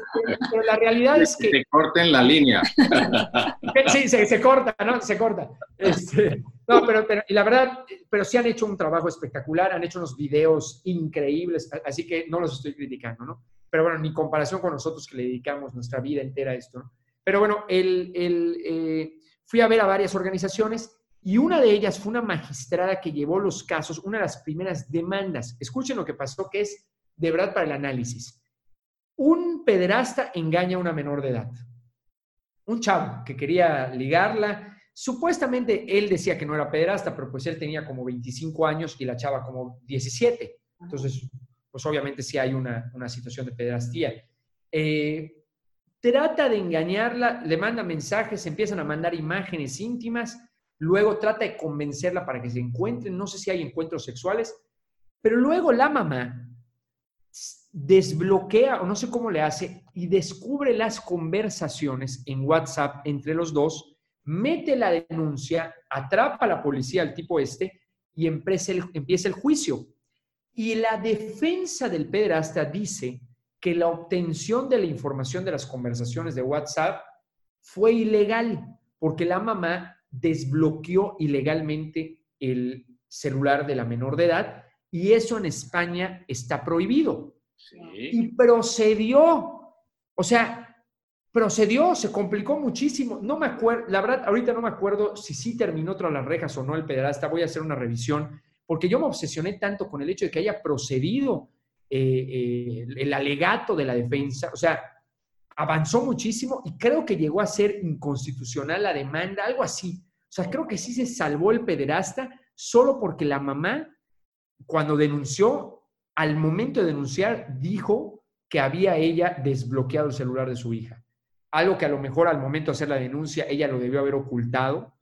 Speaker 2: pero la realidad es que...
Speaker 3: Se corten la línea. [laughs]
Speaker 2: Sí, se, corta, ¿no? Se corta. Este, no, pero, pero, y la verdad, pero sí han hecho un trabajo espectacular, han hecho unos videos increíbles, así que no los estoy criticando, ¿no? Pero bueno, ni comparación con nosotros que le dedicamos nuestra vida entera a esto, ¿no? Pero bueno, el, el, eh, fui a ver a varias organizaciones y una de ellas fue una magistrada que llevó los casos, una de las primeras demandas. Escuchen lo que pasó, que es de verdad para el análisis. Un pederasta engaña a una menor de edad. Un chavo que quería ligarla. Supuestamente él decía que no era pederasta, pero pues él tenía como 25 años y la chava como 17. Entonces, pues obviamente sí hay una, situación de pederastía. Eh, trata de engañarla, le manda mensajes, empiezan a mandar imágenes íntimas, luego trata de convencerla para que se encuentren, no sé si hay encuentros sexuales, pero luego la mamá desbloquea o no sé cómo le hace y descubre las conversaciones en WhatsApp entre los dos, mete la denuncia, atrapa a la policía al tipo este y el, empieza el juicio. Y la defensa del pederasta dice que la obtención de la información de las conversaciones de WhatsApp fue ilegal porque la mamá desbloqueó ilegalmente el celular de la menor de edad y eso en España está prohibido. Y procedió, o sea, procedió, se complicó muchísimo. No me acuerdo, la verdad, ahorita no me acuerdo si sí terminó tras las rejas o no el pederasta. Voy a hacer una revisión porque yo me obsesioné tanto con el hecho de que haya procedido eh, eh, el alegato de la defensa, o sea, avanzó muchísimo y creo que llegó a ser inconstitucional la demanda, algo así. O sea, creo que sí se salvó el pederasta solo porque la mamá, cuando denunció, al momento de denunciar, dijo que había ella desbloqueado el celular de su hija. Algo que a lo mejor al momento de hacer la denuncia ella lo debió haber ocultado,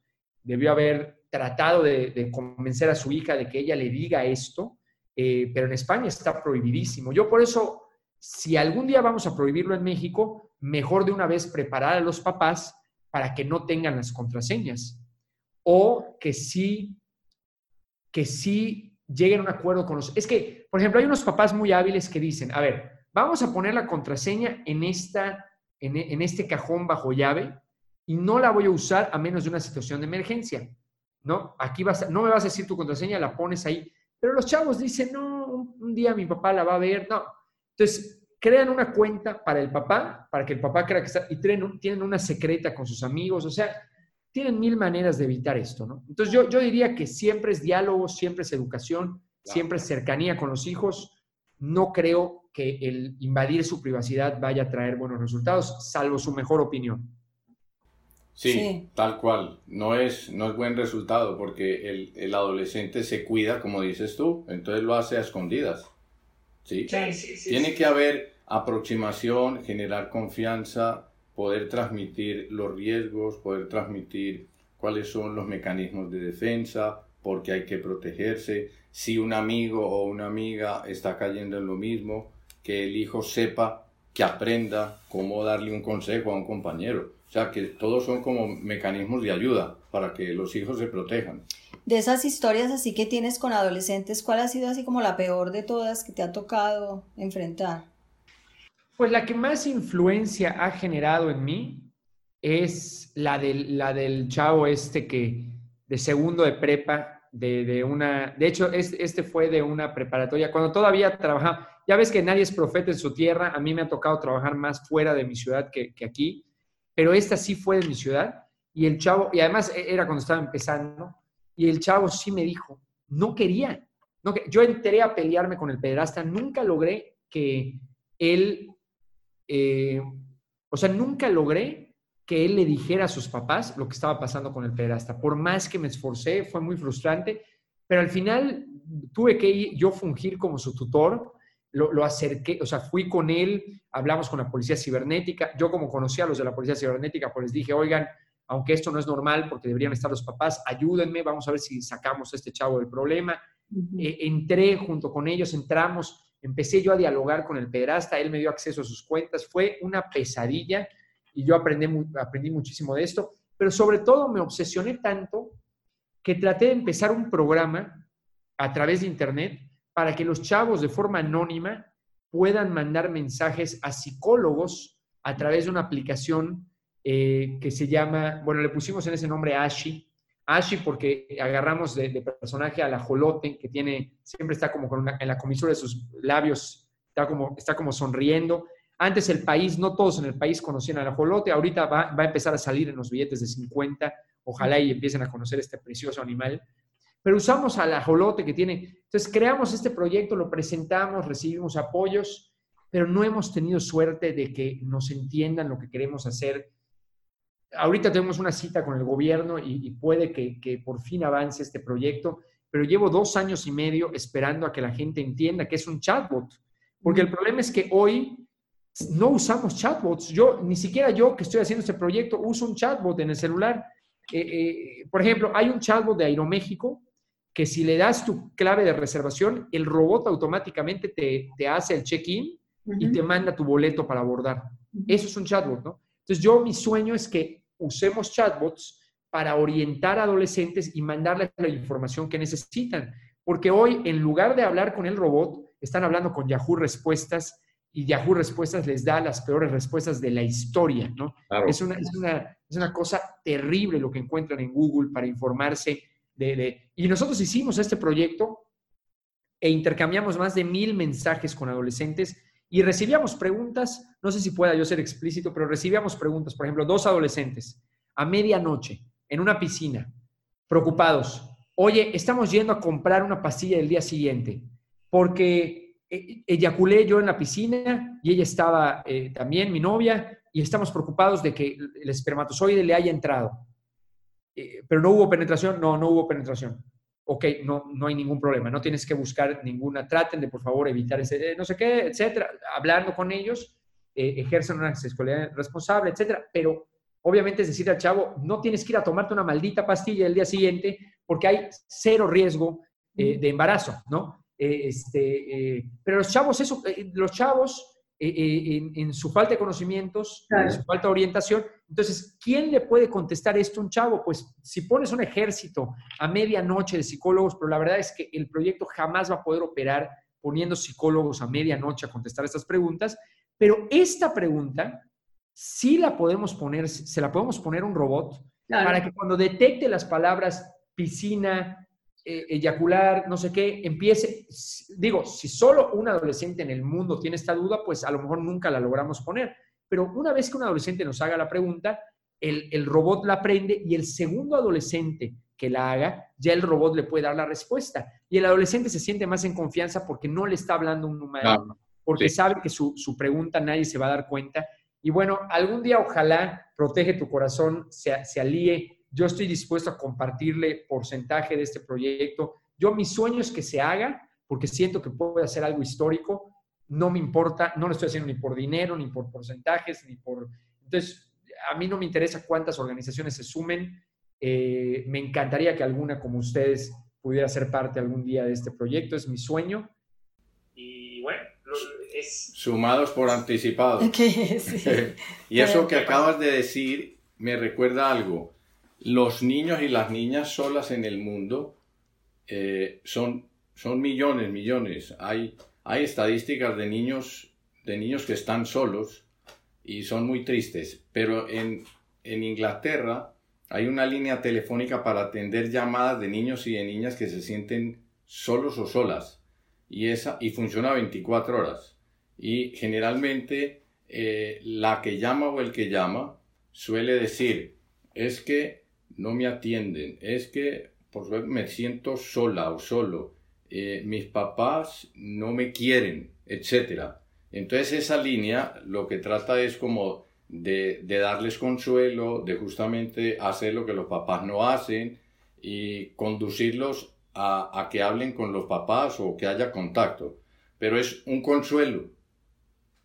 Speaker 2: debió haber tratado de, convencer a su hija de que ella le diga esto, eh, pero en España está prohibidísimo. Yo por eso, si algún día vamos a prohibirlo en México, mejor de una vez preparar a los papás para que no tengan las contraseñas o que sí, que sí lleguen a un acuerdo con los... Es que, por ejemplo, hay unos papás muy hábiles que dicen, a ver, vamos a poner la contraseña en, esta, en, en este cajón bajo llave y no la voy a usar a menos de una situación de emergencia. ¿No? Aquí vas, no me vas a decir tu contraseña, la pones ahí. Pero los chavos dicen, no, un, día mi papá la va a ver, no. Entonces, crean una cuenta para el papá, para que el papá crea que está, y tienen, tienen una secreta con sus amigos, o sea, tienen mil maneras de evitar esto, ¿no? Entonces, yo, yo diría que siempre es diálogo, siempre es educación, siempre es cercanía con los hijos. No creo que el invadir su privacidad vaya a traer buenos resultados, salvo su mejor opinión.
Speaker 3: Sí, tal cual. No es, no es buen resultado porque el, adolescente se cuida, como dices tú, entonces lo hace a escondidas. ¿sí? Tiene que haber aproximación, generar confianza, poder transmitir los riesgos, poder transmitir cuáles son los mecanismos de defensa, porque hay que protegerse. Si un amigo o una amiga está cayendo en lo mismo, que el hijo sepa, que aprenda cómo darle un consejo a un compañero o sea, que todos son como mecanismos de ayuda para que los hijos se protejan.
Speaker 1: De esas historias así que tienes con adolescentes, ¿cuál ha sido así como la peor de todas que te ha tocado enfrentar?
Speaker 2: Pues la que más influencia ha generado en mí es la del, la del chavo este que de segundo de prepa, de, de una, de hecho, este, este, fue de una preparatoria, cuando todavía trabajaba, ya ves que nadie es profeta en su tierra, a mí me ha tocado trabajar más fuera de mi ciudad que, que aquí, pero esta sí fue de mi ciudad y el chavo, y además e, era cuando estaba empezando, y el chavo sí me dijo, no quería, no, yo entré a pelearme con el pederasta, nunca logré que él, eh, o sea, nunca logré que él le dijera a sus papás lo que estaba pasando con el pederasta. Por más que me esforcé, fue muy frustrante, pero al final tuve que yo fungir como su tutor, lo, lo, acerqué, o sea, fui con él, hablamos con la policía cibernética, yo como conocía a los de la policía cibernética, pues les dije, oigan, aunque esto no es normal porque deberían estar los papás, ayúdenme, vamos a ver si sacamos a este chavo del problema. Eh, entré junto con ellos, entramos, empecé yo a dialogar con el pederasta, él me dio acceso a sus cuentas, fue una pesadilla y yo aprendí, aprendí muchísimo de esto, pero sobre todo me obsesioné tanto que traté de empezar un programa a través de Internet para que los chavos de forma anónima puedan mandar mensajes a psicólogos a través de una aplicación eh, que se llama, bueno, le pusimos en ese nombre Ashi, Ashi porque agarramos de, personaje al ajolote que tiene, siempre está como con en la comisura de sus labios, está como, está como sonriendo. Antes el país, no todos en el país conocían al ajolote, ahorita va, va a empezar a salir en los billetes de 50, ojalá y empiecen a conocer este precioso animal. Pero usamos al ajolote que tiene, entonces creamos este proyecto, lo presentamos, recibimos apoyos, pero no hemos tenido suerte de que nos entiendan lo que queremos hacer ahorita tenemos una cita con el gobierno y, puede que, por fin avance este proyecto, pero llevo dos años y medio esperando a que la gente entienda que es un chatbot, porque el problema es que hoy no usamos chatbots. Yo, ni siquiera yo que estoy haciendo este proyecto, uso un chatbot en el celular. Eh, eh, por ejemplo, hay un chatbot de Aeroméxico que si le das tu clave de reservación, el robot automáticamente te, hace el check-in y te manda tu boleto para abordar. Eso es un chatbot, ¿no? Entonces, yo mi sueño es que usemos chatbots para orientar a adolescentes y mandarles la información que necesitan. Porque hoy, en lugar de hablar con el robot, están hablando con Yahoo Respuestas y Yahoo Respuestas les da las peores respuestas de la historia, ¿no? Es, una, es, una, cosa terrible lo que encuentran en Google para informarse Y nosotros hicimos este proyecto e intercambiamos más de mil mensajes con adolescentes y recibíamos preguntas, no sé si pueda yo ser explícito, pero recibíamos preguntas, por ejemplo, dos adolescentes a medianoche en una piscina, preocupados. Oye, estamos yendo a comprar una pastilla el día siguiente porque eh, eyaculé yo en la piscina y ella estaba eh, también, mi novia, y estamos preocupados de que el espermatozoide le haya entrado. Eh, pero no hubo penetración, no, no hubo penetración ok, no, no hay ningún problema, no tienes que buscar ninguna, traten de por favor evitar ese, eh, no sé qué, etcétera, hablando con ellos, eh, ejercen una sexualidad responsable, etcétera, pero obviamente es decir al chavo, no tienes que ir a tomarte una maldita pastilla el día siguiente porque hay cero riesgo eh, de embarazo, ¿no? este, pero los chavos, eso, los chavos en, su falta de conocimientos, en su falta de orientación. Entonces, ¿quién le puede contestar esto a un chavo? Pues si pones un ejército a medianoche de psicólogos, pero la verdad es que el proyecto jamás va a poder operar poniendo psicólogos a medianoche a contestar estas preguntas, pero esta pregunta sí la podemos poner, se la podemos poner a un robot para que cuando detecte las palabras piscina, eh, eyacular, no sé qué, empiece, digo, si solo un adolescente en el mundo tiene esta duda, pues a lo mejor nunca la logramos poner. Pero una vez que un adolescente nos haga la pregunta, el, el robot la aprende y el segundo adolescente que la haga, ya el robot le puede dar la respuesta. Y el adolescente se siente más en confianza porque no le está hablando un número, porque sabe que su, su, pregunta nadie se va a dar cuenta. Y bueno, algún día ojalá protege tu corazón, se, se alíe yo estoy dispuesto a compartirle porcentaje de este proyecto. Yo mi sueño es que se haga porque siento que puede hacer algo histórico. No me importa, no lo estoy haciendo ni por dinero, ni por porcentajes, ni por... Entonces, a mí no me interesa cuántas organizaciones se sumen. Eh, me encantaría que alguna como ustedes pudiera ser parte algún día de este proyecto. Es mi sueño.
Speaker 3: Y bueno, es... Sumados por anticipado. [laughs] [laughs] y eso que acabas de decir me recuerda algo los niños y las niñas solas en el mundo eh, son, son millones, millones. Hay, hay estadísticas de niños, de niños que están solos y son muy tristes, pero en, en Inglaterra hay una línea telefónica para atender llamadas de niños y de niñas que se sienten solos o solas y, esa, y funciona 24 horas. Y generalmente eh, la que llama o el que llama suele decir, es que no me atienden, es que por me siento sola o solo, eh, mis papás no me quieren, etc. Entonces esa línea lo que trata es como de, darles consuelo, de justamente hacer lo que los papás no hacen y conducirlos a, a que hablen con los papás o que haya contacto. Pero es un consuelo,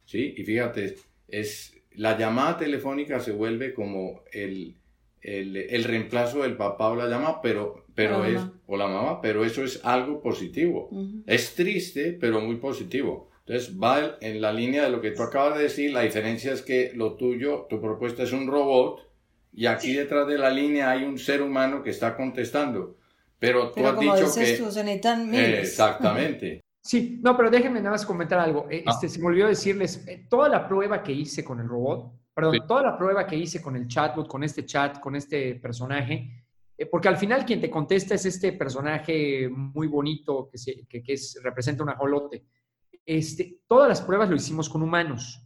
Speaker 3: ¿sí? Y fíjate, es, la llamada telefónica se vuelve como el, el, reemplazo del papá o la llama, pero, pero es, o la mamá, pero eso es algo positivo. Es triste, pero muy positivo. Entonces va en la línea de lo que tú acabas de decir, la diferencia es que lo tuyo, tu propuesta es un robot y aquí detrás de la línea hay un ser humano que está contestando. Pero tú has dicho que...
Speaker 1: Tú, se necesitan miles.
Speaker 3: exactamente.
Speaker 2: Sí, no, pero déjenme nada más comentar algo. Eh, ah. Este, se me olvidó decirles, eh, toda la prueba que hice con el robot, perdón, toda la prueba que hice con el chatbot, con este chat, con este personaje, eh, porque al final quien te contesta es este personaje muy bonito que, se, que, es, representa un ajolote. Este, todas las pruebas lo hicimos con humanos.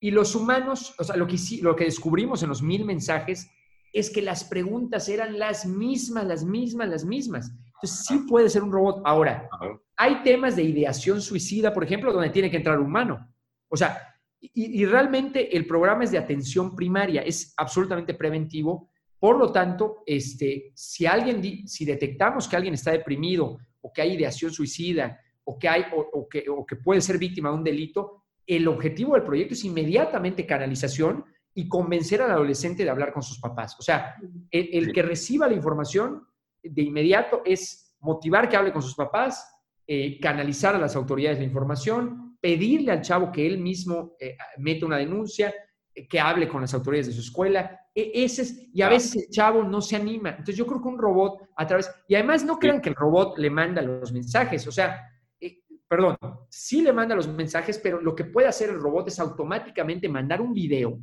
Speaker 2: Y los humanos, o sea, lo que, lo que descubrimos en los mil mensajes es que las preguntas eran las mismas, las mismas, las mismas. Entonces sí puede ser un robot. Ahora, hay temas de ideación suicida, por ejemplo, donde tiene que entrar un humano. O sea, y, realmente el programa es de atención primaria, es absolutamente preventivo. Por lo tanto, este, si alguien, si detectamos que alguien está deprimido o que hay ideación suicida o que, hay, o, que, o que puede ser víctima de un delito, el objetivo del proyecto es inmediatamente canalización y convencer al adolescente de hablar con sus papás. O sea, el, que reciba la información de inmediato es motivar que hable con sus papás, eh, canalizar a las autoridades la información, pedirle al chavo que él mismo eh, meta una denuncia, eh, que hable con las autoridades de su escuela. E, ese es, y a veces el chavo no se anima. Entonces yo creo que un robot a través, y además no crean que el robot le manda los mensajes, o sea, eh, perdón, sí le manda los mensajes, pero lo que puede hacer el robot es automáticamente mandar un video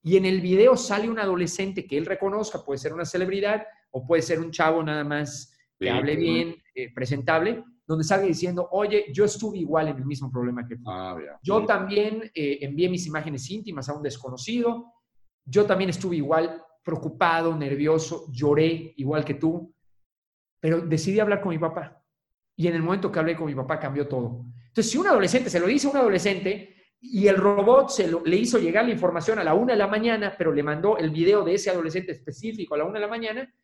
Speaker 2: y en el video sale un adolescente que él reconozca, puede ser una celebridad o puede ser un chavo nada más que hable bien, presentable, donde salga diciendo, oye, yo estuve igual en el mismo problema que tú. Ah, yo también eh, envié mis imágenes íntimas a un desconocido. Yo también estuve igual preocupado, nervioso, lloré igual que tú, pero decidí hablar con mi papá. Y en el momento que hablé con mi papá cambió todo. Entonces, si un adolescente se lo dice a un adolescente y el robot se le hizo llegar la información a la una de la mañana, pero le mandó el video de ese adolescente específico a la una de la mañana,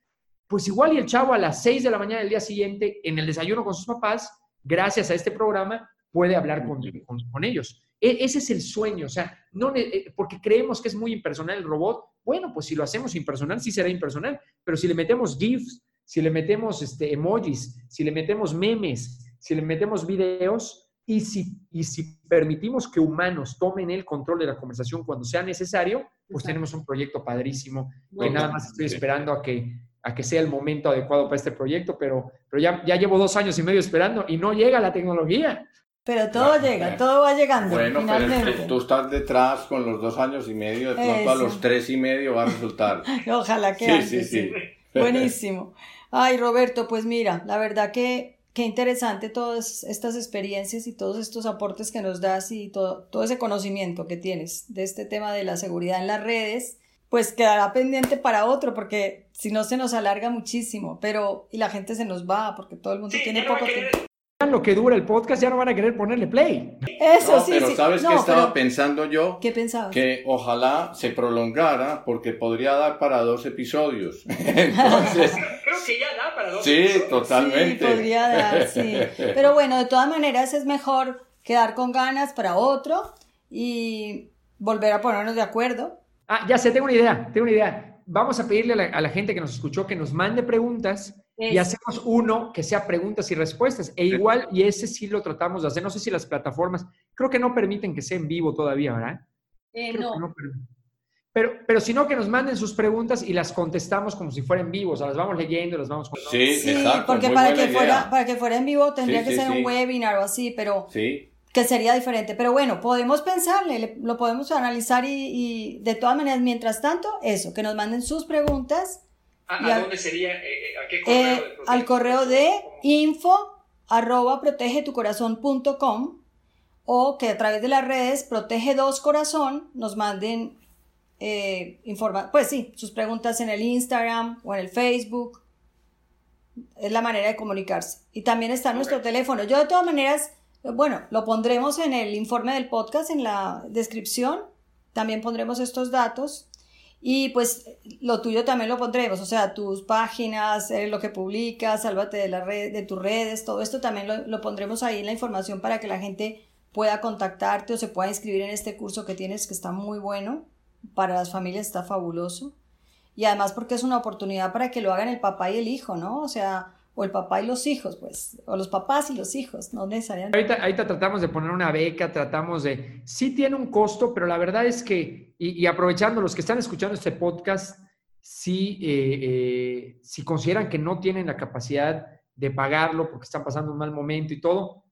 Speaker 2: pues igual y el chavo a las 6 de la mañana del día siguiente, en el desayuno con sus papás, gracias a este programa, puede hablar con, con, ellos. E, ese es el sueño, o sea, no, eh, porque creemos que es muy impersonal el robot. Bueno, pues si lo hacemos impersonal, sí será impersonal, pero si le metemos GIFs, si le metemos este, emojis, si le metemos memes, si le metemos videos y si, y si permitimos que humanos tomen el control de la conversación cuando sea necesario, pues tenemos un proyecto padrísimo que nada más estoy esperando a que a que sea el momento adecuado para este proyecto, pero, pero ya, ya llevo dos años y medio esperando y no llega la tecnología.
Speaker 1: Pero todo llega, todo va llegando. Bueno, finalmente.
Speaker 3: pero tú estás detrás con los dos años y medio, de pronto a los tres y medio va a resultar. [laughs]
Speaker 1: Ojalá que sí, sí, sí. [laughs] Buenísimo. Ay, Roberto, pues mira, la verdad que qué interesante todas estas experiencias y todos estos aportes que nos das y todo, todo ese conocimiento que tienes de este tema de la seguridad en las redes pues quedará pendiente para otro, porque si no se nos alarga muchísimo, pero y la gente se nos va, porque todo el mundo tiene poco tiempo.
Speaker 2: Lo que dura el podcast ya no van a querer ponerle play.
Speaker 1: Eso sí.
Speaker 3: Pero ¿sabes qué estaba pensando yo?
Speaker 1: ¿Qué pensabas?
Speaker 3: Que ojalá se prolongara porque podría dar para dos episodios. [laughs] Entonces. [laughs]
Speaker 2: Creo que ya da para dos.
Speaker 3: Sí, totalmente.
Speaker 1: Sí, podría dar, sí. Pero bueno, de todas maneras es mejor quedar con ganas para otro y volver a ponernos de acuerdo
Speaker 2: Ah, ya sé, tengo una idea, tengo una idea. Vamos a pedirle a la, gente que nos escuchó que nos mande preguntas y hacemos uno que sea preguntas y respuestas. E igual, y ese sí lo tratamos de hacer. No sé si las plataformas, creo que no permiten que sea en vivo todavía, ¿verdad?
Speaker 1: Eh, no.
Speaker 2: pero, pero si no, que nos manden sus preguntas y las contestamos como si fueran vivos. O sea, las vamos leyendo, las vamos
Speaker 3: Sí, sí exacto,
Speaker 1: porque para que, fuera, para que fuera en vivo tendría que ser un webinar o así, pero
Speaker 3: sí
Speaker 1: que sería diferente. Pero bueno, podemos pensarle, lo podemos analizar y, de todas maneras, mientras tanto, eso, que nos manden sus preguntas.
Speaker 2: ¿A, dónde sería? Eh, eh, ¿A qué
Speaker 1: correo? Eh, al correo de info arroba protegetucorazón.com o que a través de las redes protege dos corazón nos manden eh, informa pues sí, sus preguntas en el Instagram o en el Facebook es la manera de comunicarse. Y también está nuestro teléfono. Yo de todas maneras, bueno, lo pondremos en el informe del podcast, en la descripción. También pondremos estos datos. Y pues lo tuyo también lo pondremos, o sea, tus páginas, eh, lo que publicas, sálvate de, la red, de tus redes, todo esto también lo, lo, pondremos ahí en la información para que la gente pueda contactarte o se pueda inscribir en este curso que tienes que está muy bueno, para las familias está fabuloso. Y además porque es una oportunidad para que lo hagan el papá y el hijo, ¿no? O sea, o el papá y los hijos, pues, o los papás y los hijos, no necesariamente.
Speaker 2: Ahorita, ahorita tratamos de poner una beca, tratamos de, sí tiene un costo, pero la verdad es que, y, aprovechando los que están escuchando este podcast, sí, eh, eh, si consideran que no tienen la capacidad de pagarlo porque están pasando un mal momento y todo,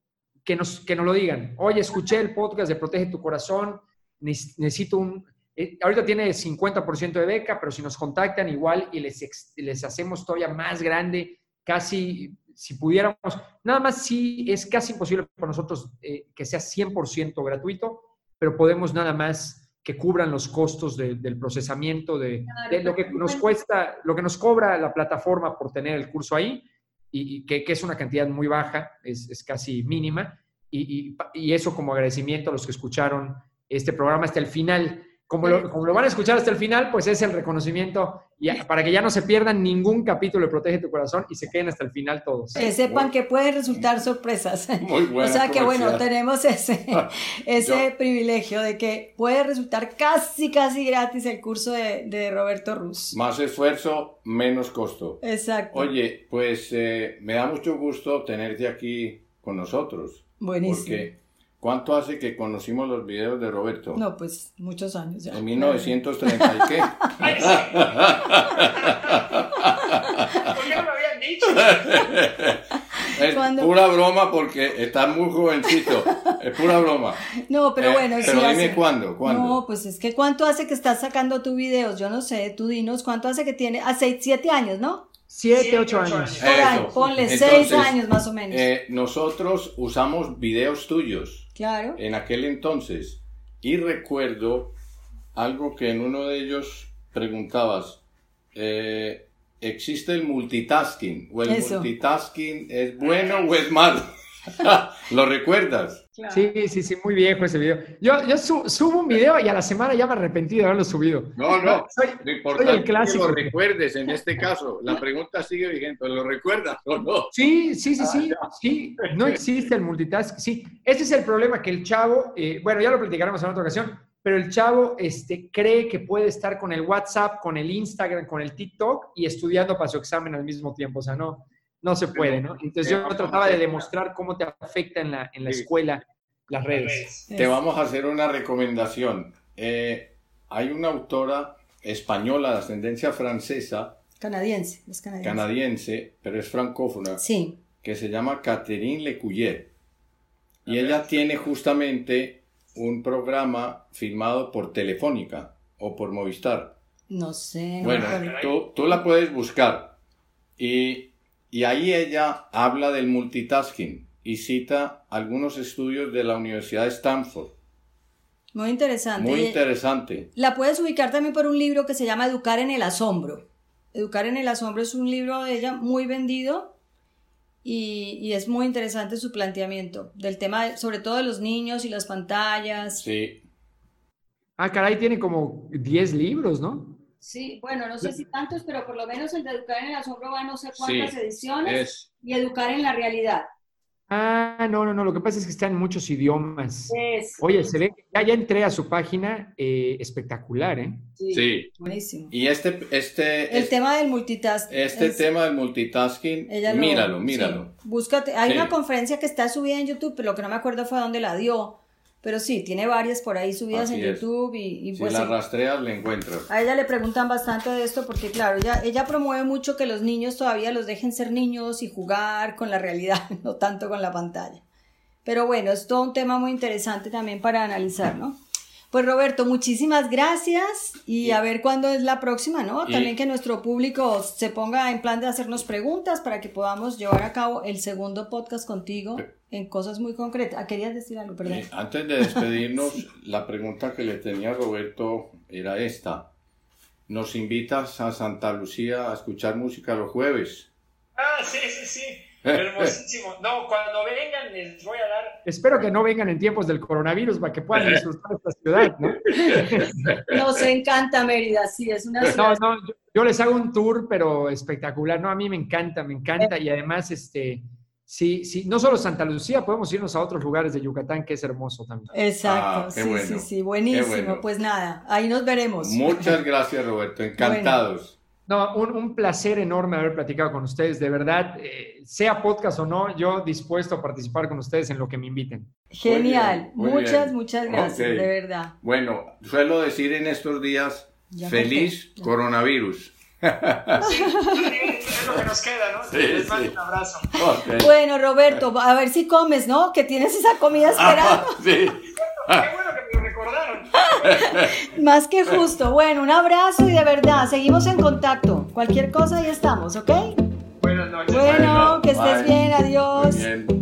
Speaker 2: que nos, que nos lo digan. Oye, escuché el podcast de Protege tu Corazón, necesito un... Eh, ahorita tiene 50% de beca, pero si nos contactan igual y les, les hacemos todavía más grande casi, si pudiéramos, nada más sí es casi imposible para nosotros eh, que sea 100% gratuito, pero podemos nada más que cubran los costos del procesamiento, de, lo que nos cuesta, lo que nos cobra la plataforma por tener el curso ahí, y, que, es una cantidad muy baja, es, casi mínima, y, y, eso como agradecimiento a los que escucharon este programa hasta el final. Como lo, como lo, van a escuchar hasta el final, pues es el reconocimiento y para que ya no se pierdan ningún capítulo de Protege tu Corazón y se queden hasta el final todos.
Speaker 1: Que sepan que pueden resultar sorpresas. Muy [laughs] O sea que bueno, tenemos ese, [laughs] ese privilegio de que puede resultar casi, casi gratis el curso de, de Roberto Ruz.
Speaker 3: Más esfuerzo, menos costo.
Speaker 1: Exacto.
Speaker 3: Oye, pues eh, me da mucho gusto tenerte aquí con nosotros.
Speaker 1: Buenísimo.
Speaker 3: Porque ¿Cuánto hace que conocimos los videos de Roberto?
Speaker 1: No, pues muchos años ya.
Speaker 3: En 1930 y qué. [laughs]
Speaker 2: ¿Por qué no lo habían dicho?
Speaker 3: Es pura broma porque está muy jovencito. Es pura broma.
Speaker 1: No, pero
Speaker 3: eh,
Speaker 1: bueno,
Speaker 3: Pero dime cuándo, cuándo.
Speaker 1: No, pues es que ¿cuánto hace que estás sacando tus videos? Yo no sé, tú dinos, ¿cuánto hace que tiene? Hace siete años, ¿no?
Speaker 2: Siete, ocho años.
Speaker 1: ponle seis años más o menos.
Speaker 3: Eh, nosotros usamos videos tuyos.
Speaker 1: Claro.
Speaker 3: En aquel entonces. Y recuerdo algo que en uno de ellos preguntabas. Eh, ¿Existe el multitasking? ¿O el multitasking es bueno o es malo? [laughs] ¿Lo recuerdas?
Speaker 2: Sí, sí, sí, muy viejo ese video. Yo, yo subo un video y a la semana ya me arrepentí de haberlo subido.
Speaker 3: No, no, soy, lo importante el clásico. que lo recuerdes en este caso. La pregunta sigue vigente, ¿lo recuerdas o no?
Speaker 2: Sí, sí, sí, sí, ah, sí, no existe el multitask. Sí, ese es el problema que el chavo, eh, bueno, ya lo platicaremos en otra ocasión, pero el chavo este, cree que puede estar con el WhatsApp, con el Instagram, con el TikTok y estudiando para su examen al mismo tiempo. O sea, no, no se puede, ¿no? Entonces yo trataba de demostrar cómo te afecta en la, en la escuela las redes.
Speaker 3: Te vamos a hacer una recomendación. Eh, hay una autora española de ascendencia francesa.
Speaker 1: Canadiense, es canadiense.
Speaker 3: Canadiense, pero es francófona.
Speaker 1: Sí.
Speaker 3: Que se llama Catherine Lecuyer. Y ella tiene justamente un programa filmado por Telefónica o por Movistar.
Speaker 1: No sé.
Speaker 3: bueno, tú, tú, la puedes buscar. Y y ahí ella habla del multitasking y cita algunos estudios de la Universidad de Stanford.
Speaker 1: Muy interesante.
Speaker 3: Muy interesante.
Speaker 1: La puedes ubicar también por un libro que se llama Educar en el Asombro. Educar en el Asombro es un libro de ella muy vendido y, y es muy interesante su planteamiento del tema, sobre todo de los niños y las pantallas.
Speaker 3: Sí.
Speaker 2: Ah, caray, tiene como 10 libros, ¿no?
Speaker 4: Sí, bueno, no sé si tantos, pero por lo menos el de Educar en el Asombro va a no sé cuántas ediciones y Educar en la Realidad.
Speaker 2: Ah, no, no, no, lo que pasa es que está en muchos idiomas. Oye, se ve que ya, ya entré a su página, eh, espectacular, ¿eh?
Speaker 3: Sí.
Speaker 1: Buenísimo.
Speaker 3: Y este, este...
Speaker 1: El tema del multitasking.
Speaker 3: Este tema del multitasking, míralo, míralo.
Speaker 1: búscate, hay una conferencia que está subida en YouTube, pero lo que no me acuerdo fue dónde la dio, pero sí, tiene varias por ahí subidas en YouTube y,
Speaker 3: pues... Si la rastreas, le encuentras.
Speaker 1: A ella le preguntan bastante de esto porque, claro, ella, ella promueve mucho que los niños todavía los dejen ser niños y jugar con la realidad, [laughs] no tanto con la pantalla. Pero bueno, es todo un tema muy interesante también para analizar, ¿no? Pues Roberto, muchísimas gracias y, a ver cuándo es la próxima, ¿no? También que nuestro público se ponga en plan de hacernos preguntas para que podamos llevar a cabo el segundo podcast contigo en cosas muy concretas. Ah, querías decir algo, perdón.
Speaker 3: antes de despedirnos, [laughs] la pregunta que le tenía a Roberto era esta. ¿Nos invitas a Santa Lucía a escuchar música los jueves?
Speaker 5: Ah, sí, sí, sí. Hermosísimo. No, cuando vengan les voy a dar.
Speaker 2: Espero que no vengan en tiempos del coronavirus para que puedan disfrutar esta ciudad, ¿no? [laughs]
Speaker 6: Nos encanta Mérida, sí, es una ciudad.
Speaker 2: No, no, yo, yo les hago un tour, pero espectacular. No, a mí me encanta, me encanta. Y además, este, sí, sí, no solo Santa Lucía, podemos irnos a otros lugares de Yucatán, que es hermoso también.
Speaker 1: Exacto,
Speaker 3: Ah, qué
Speaker 1: sí,
Speaker 3: bueno,
Speaker 1: sí, sí, buenísimo.
Speaker 3: bueno.
Speaker 1: Pues nada, ahí nos veremos.
Speaker 3: Muchas gracias, Roberto. Encantados.
Speaker 2: No, un, un placer enorme haber platicado con ustedes. De verdad, eh, sea podcast o no, yo dispuesto a participar con ustedes en lo que me inviten.
Speaker 1: Genial,
Speaker 3: Muy bien, muy
Speaker 1: muchas,
Speaker 3: bien.
Speaker 1: muchas gracias, de verdad.
Speaker 3: Bueno, suelo decir en estos días,
Speaker 1: Ya
Speaker 3: feliz
Speaker 1: ya.
Speaker 3: coronavirus. [laughs]
Speaker 5: Es lo que nos queda, ¿no?
Speaker 3: Sí,
Speaker 5: les mando
Speaker 3: sí.
Speaker 5: un abrazo.
Speaker 1: Bueno, Roberto, a ver si comes, ¿no? Que tienes esa comida esperando.
Speaker 3: Sí.
Speaker 5: Qué bueno que me recordaron. [laughs]
Speaker 1: Más que justo. Bueno, un abrazo y de verdad, seguimos en contacto. Cualquier cosa, ahí estamos, ¿ok?
Speaker 5: Buenas noches.
Speaker 1: Bueno, que estés
Speaker 3: bye.
Speaker 1: bien, adiós.
Speaker 3: Muy bien.